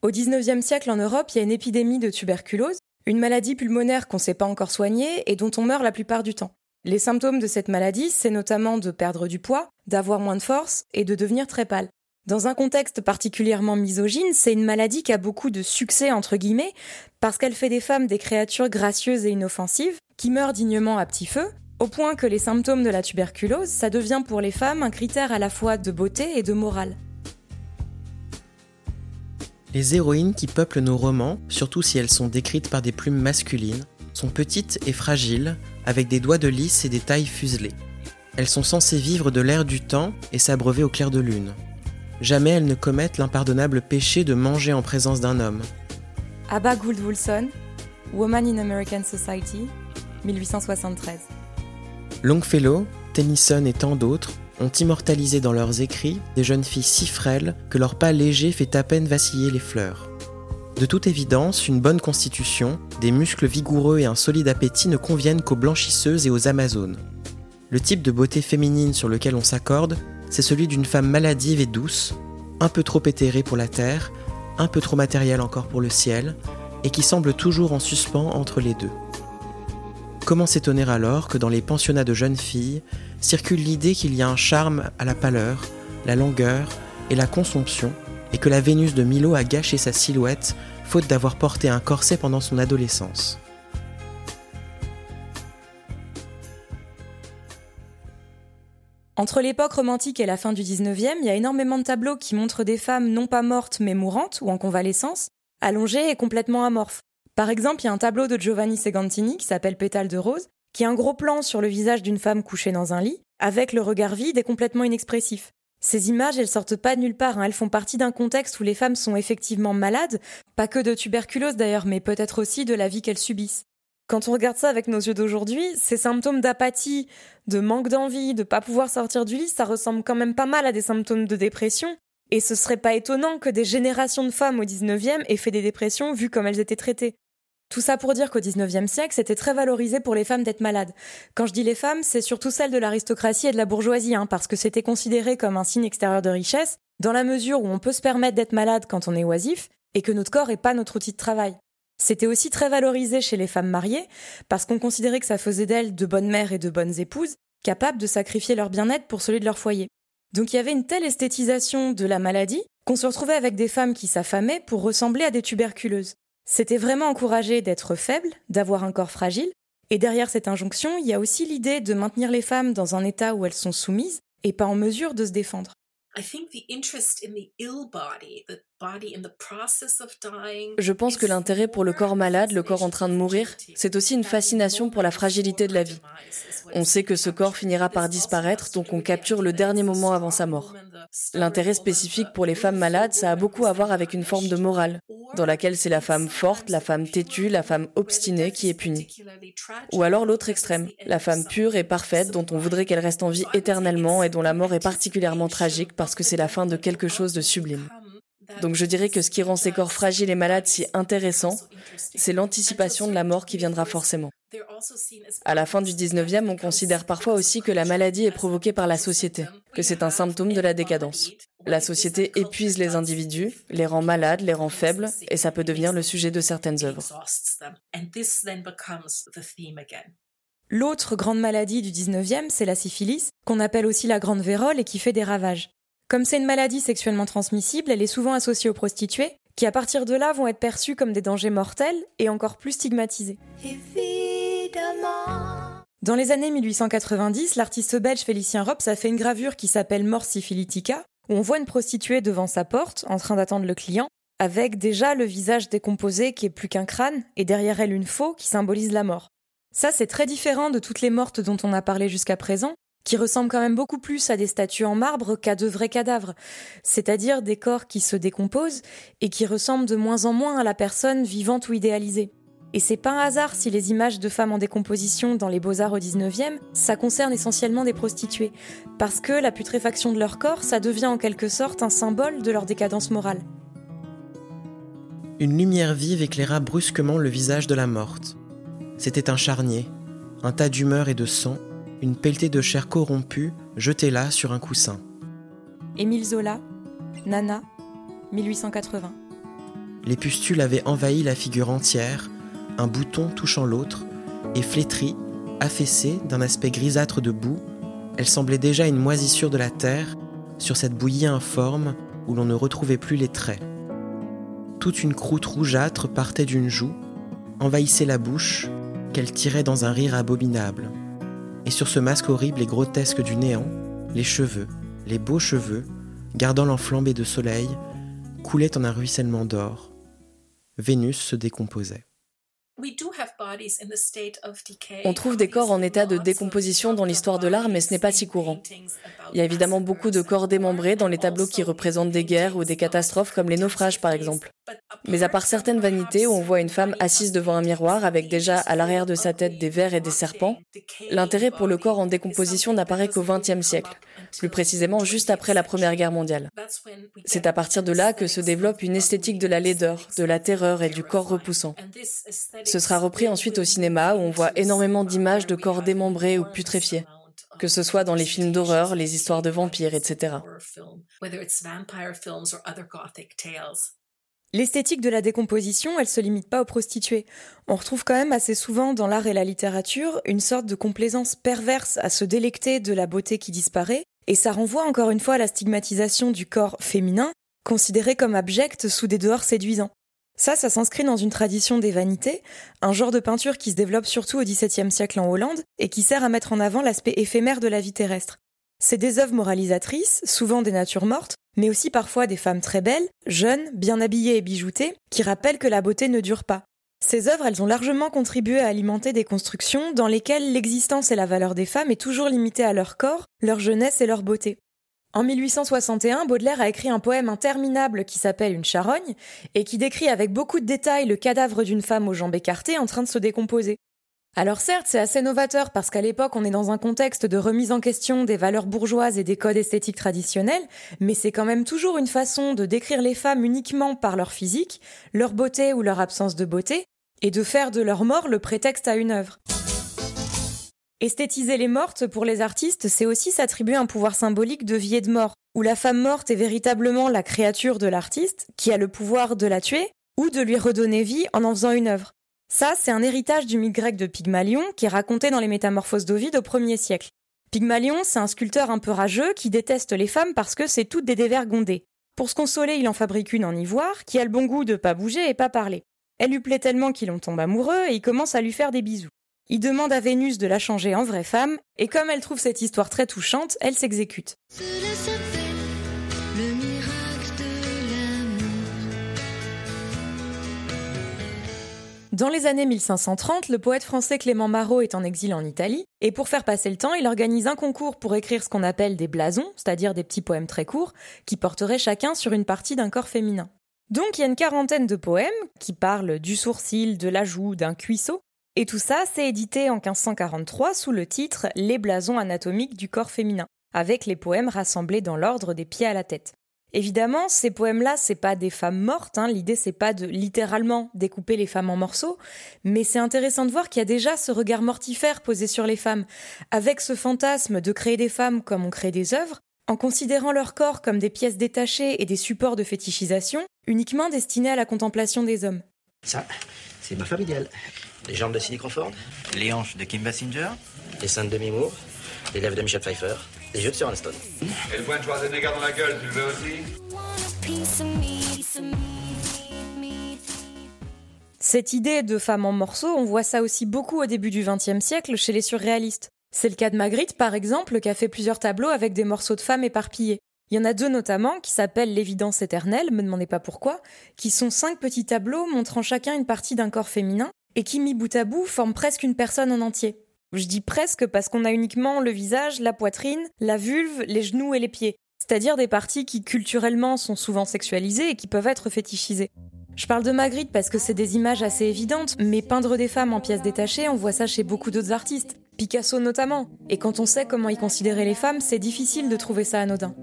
Au XIXe siècle en Europe, il y a une épidémie de tuberculose, une maladie pulmonaire qu'on ne sait pas encore soigner et dont on meurt la plupart du temps. Les symptômes de cette maladie, c'est notamment de perdre du poids, d'avoir moins de force et de devenir très pâle. Dans un contexte particulièrement misogyne, c'est une maladie qui a beaucoup de succès entre guillemets parce qu'elle fait des femmes des créatures gracieuses et inoffensives qui meurent dignement à petit feu, au point que les symptômes de la tuberculose, ça devient pour les femmes un critère à la fois de beauté et de morale. Les héroïnes qui peuplent nos romans, surtout si elles sont décrites par des plumes masculines, sont petites et fragiles, avec des doigts de lys et des tailles fuselées. Elles sont censées vivre de l'air du temps et s'abreuver au clair de lune. Jamais elles ne commettent l'impardonnable péché de manger en présence d'un homme. Abba Gould Wilson, Woman in American Society, 1873. Longfellow, Tennyson et tant d'autres ont immortalisé dans leurs écrits des jeunes filles si frêles que leur pas léger fait à peine vaciller les fleurs. De toute évidence, une bonne constitution, des muscles vigoureux et un solide appétit ne conviennent qu'aux blanchisseuses et aux amazones. Le type de beauté féminine sur lequel on s'accorde, c'est celui d'une femme maladive et douce, un peu trop éthérée pour la terre, un peu trop matérielle encore pour le ciel, et qui semble toujours en suspens entre les deux. Comment s'étonner alors que dans les pensionnats de jeunes filles circule l'idée qu'il y a un charme à la pâleur, la longueur et la consomption, et que la Vénus de Milo a gâché sa silhouette faute d'avoir porté un corset pendant son adolescence. Entre l'époque romantique et la fin du 19e, il y a énormément de tableaux qui montrent des femmes non pas mortes mais mourantes ou en convalescence, allongées et complètement amorphes. Par exemple, il y a un tableau de Giovanni Segantini qui s'appelle Pétale de rose, qui est un gros plan sur le visage d'une femme couchée dans un lit, avec le regard vide et complètement inexpressif. Ces images, elles sortent pas de nulle part, hein. elles font partie d'un contexte où les femmes sont effectivement malades, pas que de tuberculose d'ailleurs, mais peut-être aussi de la vie qu'elles subissent. Quand on regarde ça avec nos yeux d'aujourd'hui, ces symptômes d'apathie, de manque d'envie, de pas pouvoir sortir du lit, ça ressemble quand même pas mal à des symptômes de dépression, et ce serait pas étonnant que des générations de femmes au 19e aient fait des dépressions vues comme elles étaient traitées. Tout ça pour dire qu'au XIXe siècle, c'était très valorisé pour les femmes d'être malades. Quand je dis les femmes, c'est surtout celles de l'aristocratie et de la bourgeoisie, hein, parce que c'était considéré comme un signe extérieur de richesse, dans la mesure où on peut se permettre d'être malade quand on est oisif, et que notre corps n'est pas notre outil de travail. C'était aussi très valorisé chez les femmes mariées, parce qu'on considérait que ça faisait d'elles de bonnes mères et de bonnes épouses, capables de sacrifier leur bien-être pour celui de leur foyer. Donc il y avait une telle esthétisation de la maladie qu'on se retrouvait avec des femmes qui s'affamaient pour ressembler à des tuberculeuses. C'était vraiment encouragé d'être faible, d'avoir un corps fragile, et derrière cette injonction, il y a aussi l'idée de maintenir les femmes dans un état où elles sont soumises et pas en mesure de se défendre. Je pense que l'intérêt pour le corps malade, le corps en train de mourir, c'est aussi une fascination pour la fragilité de la vie. On sait que ce corps finira par disparaître, donc on capture le dernier moment avant sa mort. L'intérêt spécifique pour les femmes malades, ça a beaucoup à voir avec une forme de morale, dans laquelle c'est la femme forte, la femme têtue, la femme obstinée qui est punie. Ou alors l'autre extrême, la femme pure et parfaite dont on voudrait qu'elle reste en vie éternellement et dont la mort est particulièrement tragique parce que c'est la fin de quelque chose de sublime. Donc je dirais que ce qui rend ces corps fragiles et malades si intéressants, c'est l'anticipation de la mort qui viendra forcément. À la fin du 19e, on considère parfois aussi que la maladie est provoquée par la société, que c'est un symptôme de la décadence. La société épuise les individus, les rend malades, les rend faibles, et ça peut devenir le sujet de certaines œuvres. L'autre grande maladie du 19e, c'est la syphilis, qu'on appelle aussi la grande vérole et qui fait des ravages. Comme c'est une maladie sexuellement transmissible, elle est souvent associée aux prostituées, qui à partir de là vont être perçus comme des dangers mortels et encore plus stigmatisés. Dans les années 1890, l'artiste belge Félicien Rops a fait une gravure qui s'appelle Mort syphilitica, où on voit une prostituée devant sa porte, en train d'attendre le client, avec déjà le visage décomposé qui est plus qu'un crâne, et derrière elle une faux qui symbolise la mort. Ça, c'est très différent de toutes les mortes dont on a parlé jusqu'à présent, qui ressemblent quand même beaucoup plus à des statues en marbre qu'à de vrais cadavres, c'est-à-dire des corps qui se décomposent et qui ressemblent de moins en moins à la personne vivante ou idéalisée. Et c'est pas un hasard si les images de femmes en décomposition dans les beaux-arts au 19e, ça concerne essentiellement des prostituées, parce que la putréfaction de leur corps, ça devient en quelque sorte un symbole de leur décadence morale. Une lumière vive éclaira brusquement le visage de la morte. C'était un charnier, un tas d'humeur et de sang, une pelletée de chair corrompue jetée là sur un coussin. Émile Zola, Nana, 1880. Les pustules avaient envahi la figure entière, un bouton touchant l'autre, et flétrie, affaissée d'un aspect grisâtre de boue, elle semblait déjà une moisissure de la terre sur cette bouillie informe où l'on ne retrouvait plus les traits. Toute une croûte rougeâtre partait d'une joue, envahissait la bouche, qu'elle tirait dans un rire abominable et sur ce masque horrible et grotesque du néant, les cheveux, les beaux cheveux, gardant l'enflambé de soleil, coulaient en un ruissellement d'or. Vénus se décomposait. On trouve des corps en état de décomposition dans l'histoire de l'art, mais ce n'est pas si courant. Il y a évidemment beaucoup de corps démembrés dans les tableaux qui représentent des guerres ou des catastrophes comme les naufrages par exemple. Mais à part certaines vanités où on voit une femme assise devant un miroir avec déjà à l'arrière de sa tête des vers et des serpents, l'intérêt pour le corps en décomposition n'apparaît qu'au XXe siècle, plus précisément juste après la Première Guerre mondiale. C'est à partir de là que se développe une esthétique de la laideur, de la terreur et du corps repoussant. Ce sera repris ensuite au cinéma où on voit énormément d'images de corps démembrés ou putréfiés que ce soit dans les films d'horreur, les histoires de vampires, etc. L'esthétique de la décomposition, elle se limite pas aux prostituées. On retrouve quand même assez souvent dans l'art et la littérature une sorte de complaisance perverse à se délecter de la beauté qui disparaît, et ça renvoie encore une fois à la stigmatisation du corps féminin, considéré comme abject sous des dehors séduisants. Ça, ça s'inscrit dans une tradition des vanités, un genre de peinture qui se développe surtout au XVIIe siècle en Hollande et qui sert à mettre en avant l'aspect éphémère de la vie terrestre. C'est des œuvres moralisatrices, souvent des natures mortes, mais aussi parfois des femmes très belles, jeunes, bien habillées et bijoutées, qui rappellent que la beauté ne dure pas. Ces œuvres, elles ont largement contribué à alimenter des constructions dans lesquelles l'existence et la valeur des femmes est toujours limitée à leur corps, leur jeunesse et leur beauté. En 1861, Baudelaire a écrit un poème interminable qui s'appelle Une charogne et qui décrit avec beaucoup de détails le cadavre d'une femme aux jambes écartées en train de se décomposer. Alors certes, c'est assez novateur parce qu'à l'époque, on est dans un contexte de remise en question des valeurs bourgeoises et des codes esthétiques traditionnels, mais c'est quand même toujours une façon de décrire les femmes uniquement par leur physique, leur beauté ou leur absence de beauté, et de faire de leur mort le prétexte à une œuvre. Esthétiser les mortes pour les artistes, c'est aussi s'attribuer un pouvoir symbolique de vie et de mort, où la femme morte est véritablement la créature de l'artiste, qui a le pouvoir de la tuer, ou de lui redonner vie en en faisant une œuvre. Ça, c'est un héritage du mythe grec de Pygmalion qui est raconté dans les Métamorphoses d'Ovide au 1er siècle. Pygmalion, c'est un sculpteur un peu rageux qui déteste les femmes parce que c'est toutes des dévergondées. Pour se consoler, il en fabrique une en ivoire qui a le bon goût de pas bouger et pas parler. Elle lui plaît tellement qu'il en tombe amoureux et il commence à lui faire des bisous. Il demande à Vénus de la changer en vraie femme et comme elle trouve cette histoire très touchante, elle s'exécute. Dans les années 1530, le poète français Clément Marot est en exil en Italie, et pour faire passer le temps, il organise un concours pour écrire ce qu'on appelle des blasons, c'est-à-dire des petits poèmes très courts, qui porteraient chacun sur une partie d'un corps féminin. Donc il y a une quarantaine de poèmes qui parlent du sourcil, de la joue, d'un cuisseau, et tout ça, c'est édité en 1543 sous le titre Les blasons anatomiques du corps féminin, avec les poèmes rassemblés dans l'ordre des pieds à la tête. Évidemment, ces poèmes-là, c'est pas des femmes mortes. Hein. L'idée, c'est pas de littéralement découper les femmes en morceaux, mais c'est intéressant de voir qu'il y a déjà ce regard mortifère posé sur les femmes, avec ce fantasme de créer des femmes comme on crée des œuvres, en considérant leur corps comme des pièces détachées et des supports de fétichisation, uniquement destinés à la contemplation des hommes. Ça, c'est ma femme idéale. Les jambes de Cindy Crawford, les hanches de Kim Basinger, les seins de Demi Moore, les lèvres de Michelle Pfeiffer, les yeux de Sir Alston. Et le point de Schwarzenegger dans la gueule, tu le veux aussi Cette idée de femme en morceaux, on voit ça aussi beaucoup au début du XXe siècle chez les surréalistes. C'est le cas de Magritte, par exemple, qui a fait plusieurs tableaux avec des morceaux de femmes éparpillés. Il y en a deux notamment qui s'appellent L'évidence éternelle, me demandez pas pourquoi, qui sont cinq petits tableaux montrant chacun une partie d'un corps féminin et qui, mis bout à bout, forment presque une personne en entier. Je dis presque parce qu'on a uniquement le visage, la poitrine, la vulve, les genoux et les pieds, c'est-à-dire des parties qui culturellement sont souvent sexualisées et qui peuvent être fétichisées. Je parle de Magritte parce que c'est des images assez évidentes, mais peindre des femmes en pièces détachées, on voit ça chez beaucoup d'autres artistes, Picasso notamment. Et quand on sait comment il considérait les femmes, c'est difficile de trouver ça anodin.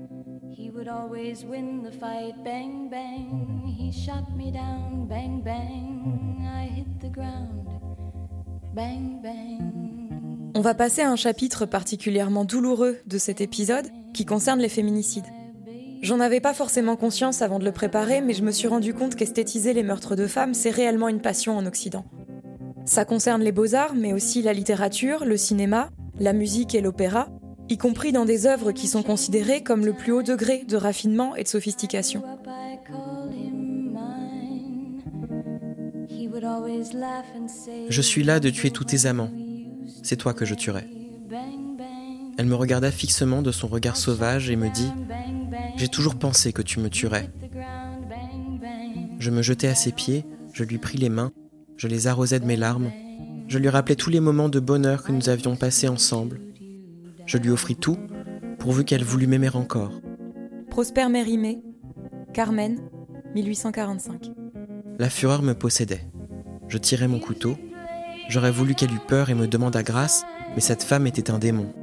On va passer à un chapitre particulièrement douloureux de cet épisode qui concerne les féminicides. J'en avais pas forcément conscience avant de le préparer, mais je me suis rendu compte qu'esthétiser les meurtres de femmes, c'est réellement une passion en Occident. Ça concerne les beaux-arts, mais aussi la littérature, le cinéma, la musique et l'opéra, y compris dans des œuvres qui sont considérées comme le plus haut degré de raffinement et de sophistication. Je suis là de tuer tous tes amants. C'est toi que je tuerai. Elle me regarda fixement de son regard sauvage et me dit J'ai toujours pensé que tu me tuerais. Je me jetai à ses pieds, je lui pris les mains, je les arrosai de mes larmes, je lui rappelai tous les moments de bonheur que nous avions passés ensemble. Je lui offris tout, pourvu qu'elle voulût m'aimer encore. Prosper Mérimée, Carmen, 1845. La fureur me possédait. Je tirai mon couteau. J'aurais voulu qu'elle eût peur et me demandât grâce, mais cette femme était un démon.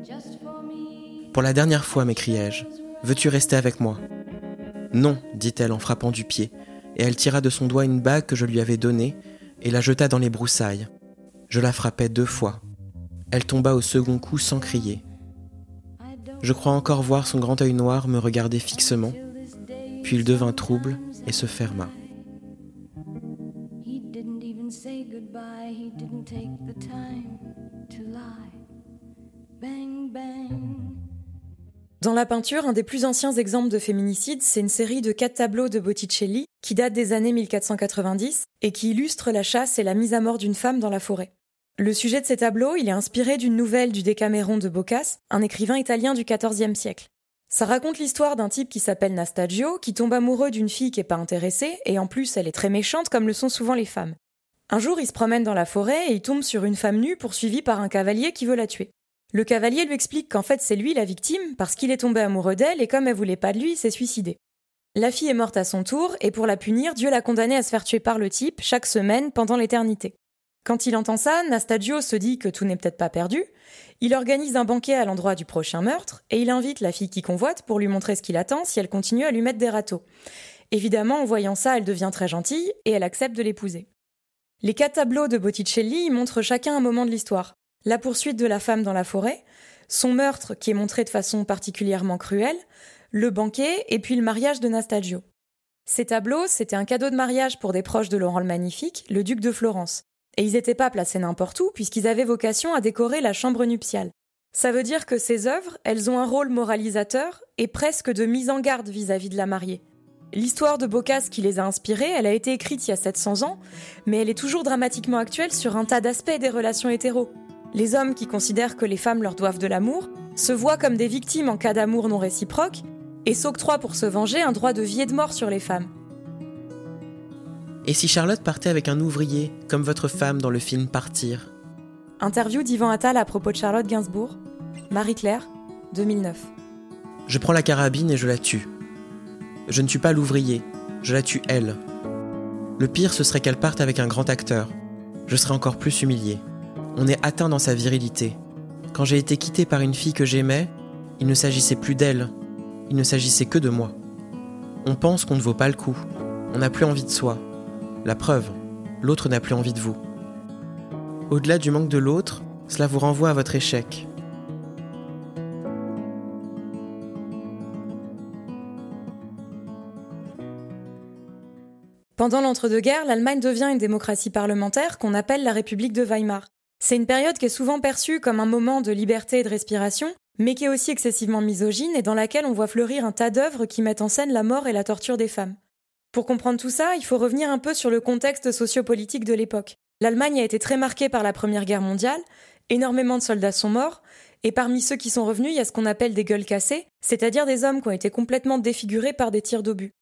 Pour la dernière fois, m'écriai-je, veux-tu rester avec moi? Non, dit-elle en frappant du pied, et elle tira de son doigt une bague que je lui avais donnée et la jeta dans les broussailles. Je la frappai deux fois. Elle tomba au second coup sans crier. Je crois encore voir son grand œil noir me regarder fixement, puis il devint trouble et se ferma. Dans la peinture, un des plus anciens exemples de féminicide, c'est une série de quatre tableaux de Botticelli qui datent des années 1490 et qui illustrent la chasse et la mise à mort d'une femme dans la forêt. Le sujet de ces tableaux, il est inspiré d'une nouvelle du Décaméron de Boccace, un écrivain italien du XIVe siècle. Ça raconte l'histoire d'un type qui s'appelle Nastagio, qui tombe amoureux d'une fille qui est pas intéressée, et en plus elle est très méchante comme le sont souvent les femmes. Un jour, il se promène dans la forêt et il tombe sur une femme nue poursuivie par un cavalier qui veut la tuer. Le cavalier lui explique qu'en fait c'est lui la victime parce qu'il est tombé amoureux d'elle et comme elle voulait pas de lui, il s'est suicidé. La fille est morte à son tour et pour la punir, Dieu l'a condamnée à se faire tuer par le type chaque semaine pendant l'éternité. Quand il entend ça, Nastagio se dit que tout n'est peut-être pas perdu. Il organise un banquet à l'endroit du prochain meurtre et il invite la fille qui convoite pour lui montrer ce qu'il attend si elle continue à lui mettre des râteaux. Évidemment, en voyant ça, elle devient très gentille et elle accepte de l'épouser. Les quatre tableaux de Botticelli montrent chacun un moment de l'histoire la poursuite de la femme dans la forêt, son meurtre qui est montré de façon particulièrement cruelle, le banquet et puis le mariage de Nastagio. Ces tableaux, c'était un cadeau de mariage pour des proches de Laurent le Magnifique, le duc de Florence. Et ils n'étaient pas placés n'importe où, puisqu'ils avaient vocation à décorer la chambre nuptiale. Ça veut dire que ces œuvres, elles ont un rôle moralisateur et presque de mise en garde vis-à-vis de la mariée. L'histoire de Boccace qui les a inspirés, elle a été écrite il y a 700 ans, mais elle est toujours dramatiquement actuelle sur un tas d'aspects des relations hétéros. Les hommes qui considèrent que les femmes leur doivent de l'amour se voient comme des victimes en cas d'amour non réciproque et s'octroient pour se venger un droit de vie et de mort sur les femmes. Et si Charlotte partait avec un ouvrier, comme votre femme dans le film Partir? Interview d'Ivan Attal à propos de Charlotte Gainsbourg, Marie-Claire, 2009. Je prends la carabine et je la tue. Je ne tue pas l'ouvrier, je la tue elle. Le pire, ce serait qu'elle parte avec un grand acteur. Je serais encore plus humilié on est atteint dans sa virilité. Quand j'ai été quitté par une fille que j'aimais, il ne s'agissait plus d'elle, il ne s'agissait que de moi. On pense qu'on ne vaut pas le coup, on n'a plus envie de soi. La preuve, l'autre n'a plus envie de vous. Au-delà du manque de l'autre, cela vous renvoie à votre échec. Pendant l'entre-deux-guerres, l'Allemagne devient une démocratie parlementaire qu'on appelle la République de Weimar. C'est une période qui est souvent perçue comme un moment de liberté et de respiration, mais qui est aussi excessivement misogyne et dans laquelle on voit fleurir un tas d'œuvres qui mettent en scène la mort et la torture des femmes. Pour comprendre tout ça, il faut revenir un peu sur le contexte sociopolitique de l'époque. L'Allemagne a été très marquée par la Première Guerre mondiale, énormément de soldats sont morts, et parmi ceux qui sont revenus, il y a ce qu'on appelle des gueules cassées, c'est-à-dire des hommes qui ont été complètement défigurés par des tirs d'obus.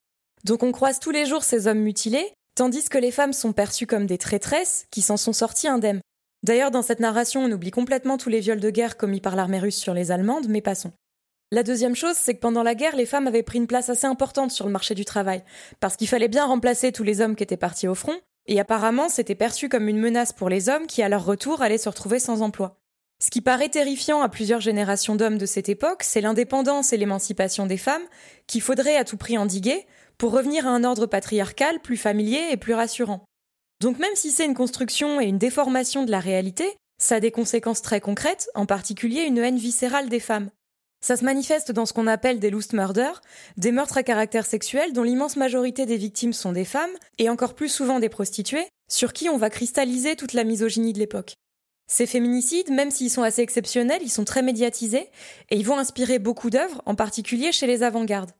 Donc on croise tous les jours ces hommes mutilés, tandis que les femmes sont perçues comme des traîtresses qui s'en sont sorties indemnes. D'ailleurs, dans cette narration, on oublie complètement tous les viols de guerre commis par l'armée russe sur les Allemandes, mais passons. La deuxième chose, c'est que pendant la guerre, les femmes avaient pris une place assez importante sur le marché du travail, parce qu'il fallait bien remplacer tous les hommes qui étaient partis au front, et apparemment c'était perçu comme une menace pour les hommes qui, à leur retour, allaient se retrouver sans emploi. Ce qui paraît terrifiant à plusieurs générations d'hommes de cette époque, c'est l'indépendance et l'émancipation des femmes, qu'il faudrait à tout prix endiguer, pour revenir à un ordre patriarcal plus familier et plus rassurant. Donc même si c'est une construction et une déformation de la réalité, ça a des conséquences très concrètes, en particulier une haine viscérale des femmes. Ça se manifeste dans ce qu'on appelle des loose murders, des meurtres à caractère sexuel dont l'immense majorité des victimes sont des femmes, et encore plus souvent des prostituées, sur qui on va cristalliser toute la misogynie de l'époque. Ces féminicides, même s'ils sont assez exceptionnels, ils sont très médiatisés, et ils vont inspirer beaucoup d'œuvres, en particulier chez les avant-gardes.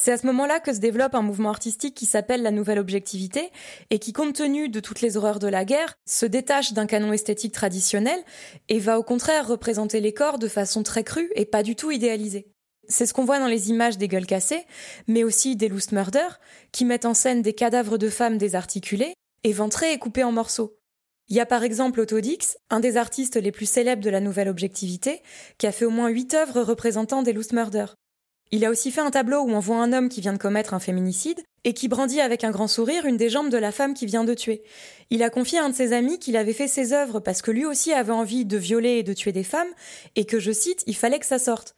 C'est à ce moment-là que se développe un mouvement artistique qui s'appelle la nouvelle objectivité et qui, compte tenu de toutes les horreurs de la guerre, se détache d'un canon esthétique traditionnel et va au contraire représenter les corps de façon très crue et pas du tout idéalisée. C'est ce qu'on voit dans les images des gueules cassées, mais aussi des loose murders, qui mettent en scène des cadavres de femmes désarticulés, éventrés et coupés en morceaux. Il y a par exemple Autodix, un des artistes les plus célèbres de la nouvelle objectivité, qui a fait au moins huit œuvres représentant des loose. Il a aussi fait un tableau où on voit un homme qui vient de commettre un féminicide et qui brandit avec un grand sourire une des jambes de la femme qui vient de tuer. Il a confié à un de ses amis qu'il avait fait ses œuvres parce que lui aussi avait envie de violer et de tuer des femmes et que, je cite, il fallait que ça sorte.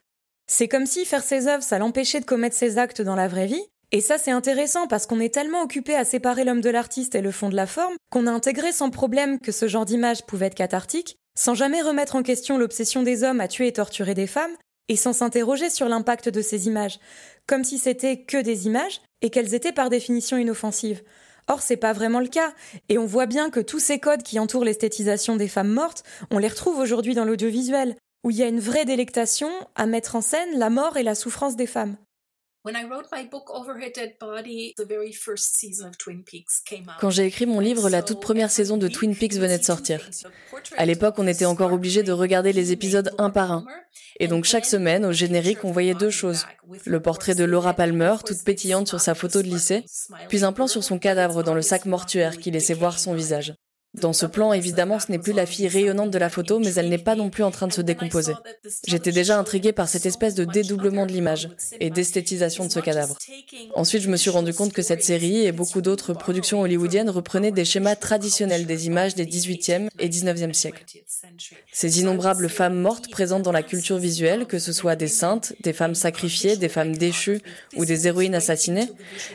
C'est comme si faire ses œuvres, ça l'empêchait de commettre ses actes dans la vraie vie. Et ça, c'est intéressant parce qu'on est tellement occupé à séparer l'homme de l'artiste et le fond de la forme qu'on a intégré sans problème que ce genre d'image pouvait être cathartique, sans jamais remettre en question l'obsession des hommes à tuer et torturer des femmes, et sans s'interroger sur l'impact de ces images, comme si c'était que des images et qu'elles étaient par définition inoffensives. Or, c'est pas vraiment le cas, et on voit bien que tous ces codes qui entourent l'esthétisation des femmes mortes, on les retrouve aujourd'hui dans l'audiovisuel, où il y a une vraie délectation à mettre en scène la mort et la souffrance des femmes. Quand j'ai écrit mon livre, la toute première saison de Twin Peaks venait de sortir. À l'époque, on était encore obligé de regarder les épisodes un par un. Et donc chaque semaine, au générique, on voyait deux choses. Le portrait de Laura Palmer, toute pétillante sur sa photo de lycée, puis un plan sur son cadavre dans le sac mortuaire qui laissait voir son visage. Dans ce plan, évidemment, ce n'est plus la fille rayonnante de la photo, mais elle n'est pas non plus en train de se décomposer. J'étais déjà intriguée par cette espèce de dédoublement de l'image et d'esthétisation de ce cadavre. Ensuite, je me suis rendu compte que cette série et beaucoup d'autres productions hollywoodiennes reprenaient des schémas traditionnels des images des 18e et 19e siècles. Ces innombrables femmes mortes présentes dans la culture visuelle, que ce soit des saintes, des femmes sacrifiées, des femmes déchues ou des héroïnes assassinées,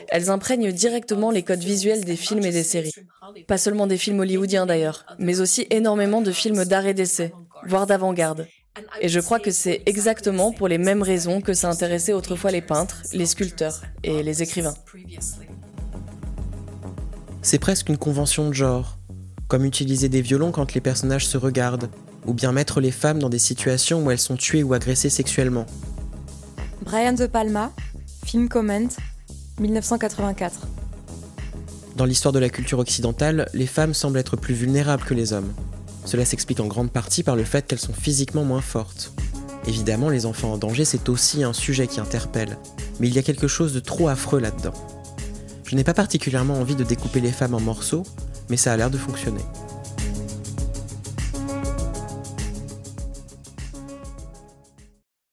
elles imprègnent directement les codes visuels des films et des séries. Pas seulement des films hollywoodiens d'ailleurs, mais aussi énormément de films d'art et d'essai, voire d'avant-garde. Et je crois que c'est exactement pour les mêmes raisons que ça intéressait autrefois les peintres, les sculpteurs et les écrivains. C'est presque une convention de genre, comme utiliser des violons quand les personnages se regardent, ou bien mettre les femmes dans des situations où elles sont tuées ou agressées sexuellement. Brian De Palma, film Comment, 1984. Dans l'histoire de la culture occidentale, les femmes semblent être plus vulnérables que les hommes. Cela s'explique en grande partie par le fait qu'elles sont physiquement moins fortes. Évidemment, les enfants en danger, c'est aussi un sujet qui interpelle, mais il y a quelque chose de trop affreux là-dedans. Je n'ai pas particulièrement envie de découper les femmes en morceaux, mais ça a l'air de fonctionner.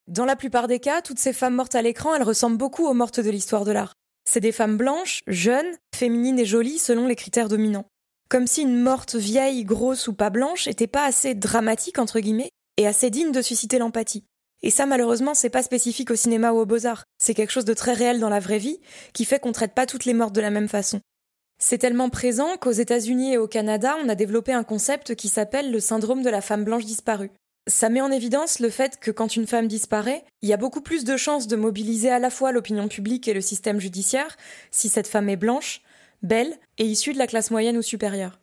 Dans la plupart des cas, toutes ces femmes mortes à l'écran, elles ressemblent beaucoup aux mortes de l'histoire de l'art. C'est des femmes blanches, jeunes, féminines et jolies selon les critères dominants. Comme si une morte vieille, grosse ou pas blanche était pas assez dramatique entre guillemets et assez digne de susciter l'empathie. Et ça malheureusement c'est pas spécifique au cinéma ou aux beaux-arts, c'est quelque chose de très réel dans la vraie vie qui fait qu'on traite pas toutes les mortes de la même façon. C'est tellement présent qu'aux États-Unis et au Canada, on a développé un concept qui s'appelle le syndrome de la femme blanche disparue. Ça met en évidence le fait que quand une femme disparaît, il y a beaucoup plus de chances de mobiliser à la fois l'opinion publique et le système judiciaire si cette femme est blanche, belle et issue de la classe moyenne ou supérieure.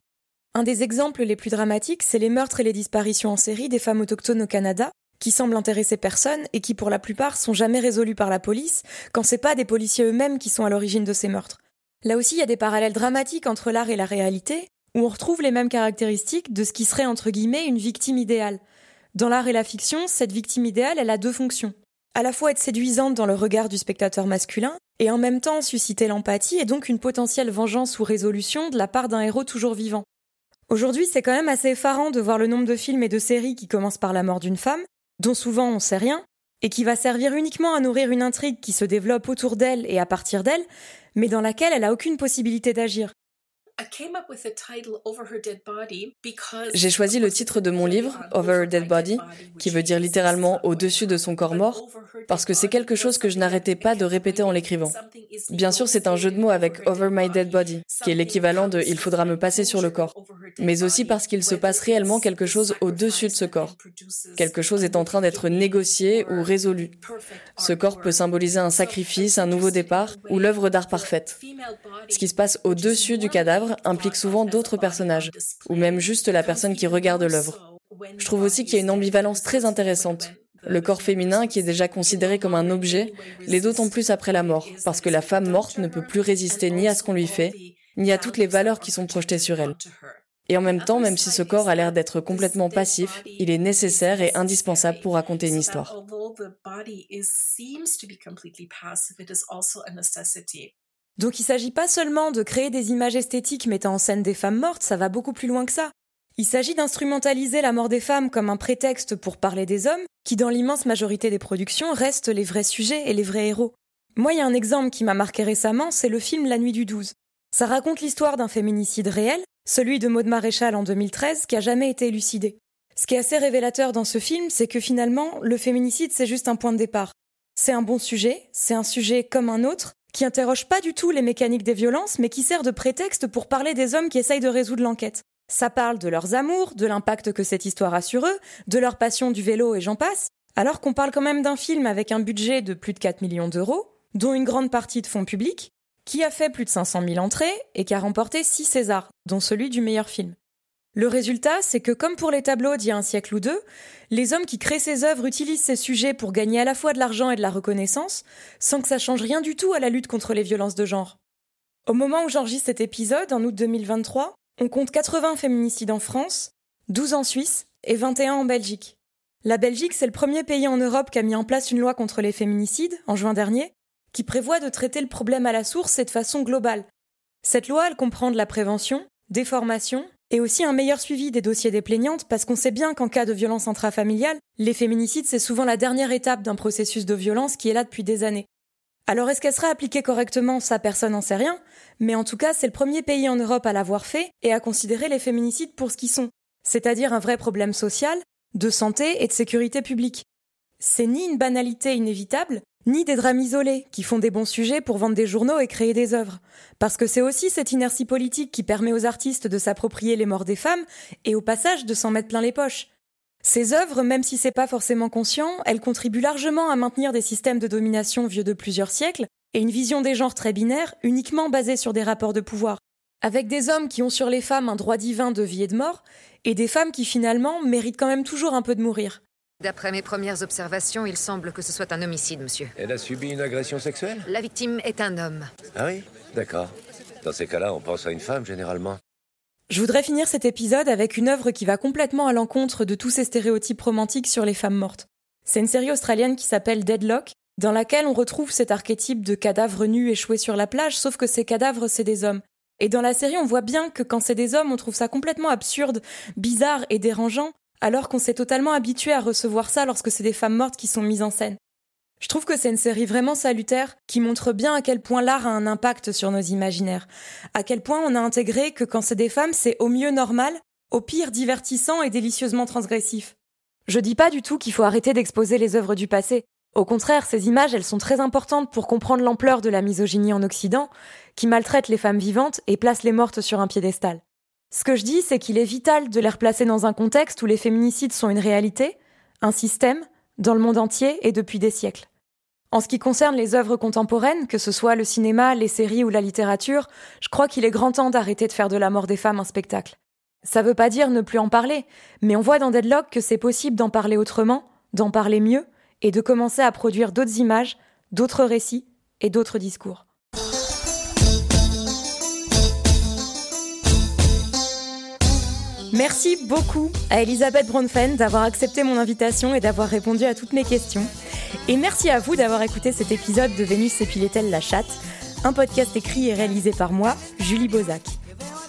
Un des exemples les plus dramatiques, c'est les meurtres et les disparitions en série des femmes autochtones au Canada, qui semblent intéresser personne et qui pour la plupart sont jamais résolus par la police, quand c'est pas des policiers eux-mêmes qui sont à l'origine de ces meurtres. Là aussi, il y a des parallèles dramatiques entre l'art et la réalité, où on retrouve les mêmes caractéristiques de ce qui serait entre guillemets une victime idéale. Dans l'art et la fiction, cette victime idéale, elle a deux fonctions. À la fois être séduisante dans le regard du spectateur masculin, et en même temps susciter l'empathie et donc une potentielle vengeance ou résolution de la part d'un héros toujours vivant. Aujourd'hui, c'est quand même assez effarant de voir le nombre de films et de séries qui commencent par la mort d'une femme, dont souvent on sait rien, et qui va servir uniquement à nourrir une intrigue qui se développe autour d'elle et à partir d'elle, mais dans laquelle elle n'a aucune possibilité d'agir. J'ai choisi le titre de mon livre, Over Her Dead Body, qui veut dire littéralement au-dessus de son corps mort, parce que c'est quelque chose que je n'arrêtais pas de répéter en l'écrivant. Bien sûr, c'est un jeu de mots avec Over My Dead Body, qui est l'équivalent de Il faudra me passer sur le corps, mais aussi parce qu'il se passe réellement quelque chose au-dessus de ce corps. Quelque chose est en train d'être négocié ou résolu. Ce corps peut symboliser un sacrifice, un nouveau départ ou l'œuvre d'art parfaite. Ce qui se passe au-dessus du cadavre implique souvent d'autres personnages, ou même juste la personne qui regarde l'œuvre. Je trouve aussi qu'il y a une ambivalence très intéressante. Le corps féminin, qui est déjà considéré comme un objet, l'est d'autant plus après la mort, parce que la femme morte ne peut plus résister ni à ce qu'on lui fait, ni à toutes les valeurs qui sont projetées sur elle. Et en même temps, même si ce corps a l'air d'être complètement passif, il est nécessaire et indispensable pour raconter une histoire. Donc il s'agit pas seulement de créer des images esthétiques mettant en scène des femmes mortes, ça va beaucoup plus loin que ça. Il s'agit d'instrumentaliser la mort des femmes comme un prétexte pour parler des hommes, qui dans l'immense majorité des productions restent les vrais sujets et les vrais héros. Moi, il y a un exemple qui m'a marqué récemment, c'est le film La Nuit du 12. Ça raconte l'histoire d'un féminicide réel, celui de Maud Maréchal en 2013, qui a jamais été élucidé. Ce qui est assez révélateur dans ce film, c'est que finalement, le féminicide, c'est juste un point de départ. C'est un bon sujet, c'est un sujet comme un autre, qui interroge pas du tout les mécaniques des violences, mais qui sert de prétexte pour parler des hommes qui essayent de résoudre l'enquête. Ça parle de leurs amours, de l'impact que cette histoire a sur eux, de leur passion du vélo et j'en passe, alors qu'on parle quand même d'un film avec un budget de plus de 4 millions d'euros, dont une grande partie de fonds publics, qui a fait plus de 500 000 entrées et qui a remporté 6 Césars, dont celui du meilleur film. Le résultat, c'est que comme pour les tableaux d'il y a un siècle ou deux, les hommes qui créent ces œuvres utilisent ces sujets pour gagner à la fois de l'argent et de la reconnaissance, sans que ça change rien du tout à la lutte contre les violences de genre. Au moment où j'enregistre cet épisode, en août 2023, on compte 80 féminicides en France, 12 en Suisse et 21 en Belgique. La Belgique, c'est le premier pays en Europe qui a mis en place une loi contre les féminicides, en juin dernier, qui prévoit de traiter le problème à la source et de façon globale. Cette loi, elle comprend de la prévention, des formations, et aussi un meilleur suivi des dossiers des plaignantes parce qu'on sait bien qu'en cas de violence intrafamiliale, les féminicides c'est souvent la dernière étape d'un processus de violence qui est là depuis des années. Alors est-ce qu'elle sera appliquée correctement? Ça personne n'en sait rien, mais en tout cas c'est le premier pays en Europe à l'avoir fait et à considérer les féminicides pour ce qu'ils sont, c'est-à-dire un vrai problème social, de santé et de sécurité publique. C'est ni une banalité inévitable, ni des drames isolés qui font des bons sujets pour vendre des journaux et créer des œuvres. Parce que c'est aussi cette inertie politique qui permet aux artistes de s'approprier les morts des femmes et au passage de s'en mettre plein les poches. Ces œuvres, même si c'est pas forcément conscient, elles contribuent largement à maintenir des systèmes de domination vieux de plusieurs siècles et une vision des genres très binaire uniquement basée sur des rapports de pouvoir. Avec des hommes qui ont sur les femmes un droit divin de vie et de mort, et des femmes qui finalement méritent quand même toujours un peu de mourir. D'après mes premières observations, il semble que ce soit un homicide, monsieur. Elle a subi une agression sexuelle? La victime est un homme. Ah oui? D'accord. Dans ces cas-là, on pense à une femme, généralement. Je voudrais finir cet épisode avec une œuvre qui va complètement à l'encontre de tous ces stéréotypes romantiques sur les femmes mortes. C'est une série australienne qui s'appelle Deadlock, dans laquelle on retrouve cet archétype de cadavres nus échoués sur la plage, sauf que ces cadavres, c'est des hommes. Et dans la série, on voit bien que quand c'est des hommes, on trouve ça complètement absurde, bizarre et dérangeant, alors qu'on s'est totalement habitué à recevoir ça lorsque c'est des femmes mortes qui sont mises en scène. Je trouve que c'est une série vraiment salutaire qui montre bien à quel point l'art a un impact sur nos imaginaires, à quel point on a intégré que quand c'est des femmes, c'est au mieux normal, au pire divertissant et délicieusement transgressif. Je dis pas du tout qu'il faut arrêter d'exposer les œuvres du passé. Au contraire, ces images, elles sont très importantes pour comprendre l'ampleur de la misogynie en Occident, qui maltraite les femmes vivantes et place les mortes sur un piédestal. Ce que je dis, c'est qu'il est vital de les replacer dans un contexte où les féminicides sont une réalité, un système, dans le monde entier et depuis des siècles. En ce qui concerne les œuvres contemporaines, que ce soit le cinéma, les séries ou la littérature, je crois qu'il est grand temps d'arrêter de faire de la mort des femmes un spectacle. Ça veut pas dire ne plus en parler, mais on voit dans Deadlock que c'est possible d'en parler autrement, d'en parler mieux, et de commencer à produire d'autres images, d'autres récits et d'autres discours. Merci beaucoup à Elisabeth Bronfen d'avoir accepté mon invitation et d'avoir répondu à toutes mes questions. Et merci à vous d'avoir écouté cet épisode de Vénus s'épilait-elle la chatte, un podcast écrit et réalisé par moi, Julie Bozac.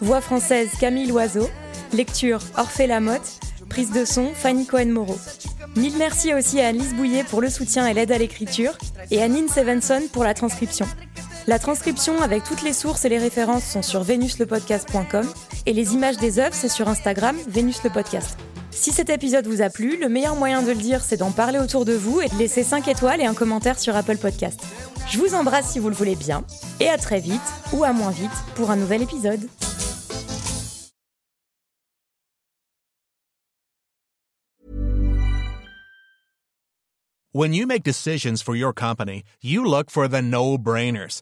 Voix française Camille Loiseau, lecture Orphée Lamotte, prise de son Fanny Cohen-Moreau. Mille merci aussi à Alice Bouillet pour le soutien et l'aide à l'écriture, et à Nine Sevenson pour la transcription. La transcription avec toutes les sources et les références sont sur venuslepodcast.com et les images des œuvres, c'est sur Instagram, Vénus le podcast. Si cet épisode vous a plu, le meilleur moyen de le dire, c'est d'en parler autour de vous et de laisser 5 étoiles et un commentaire sur Apple Podcast. Je vous embrasse si vous le voulez bien, et à très vite, ou à moins vite, pour un nouvel épisode. When you make decisions for your company, you look for the no-brainers.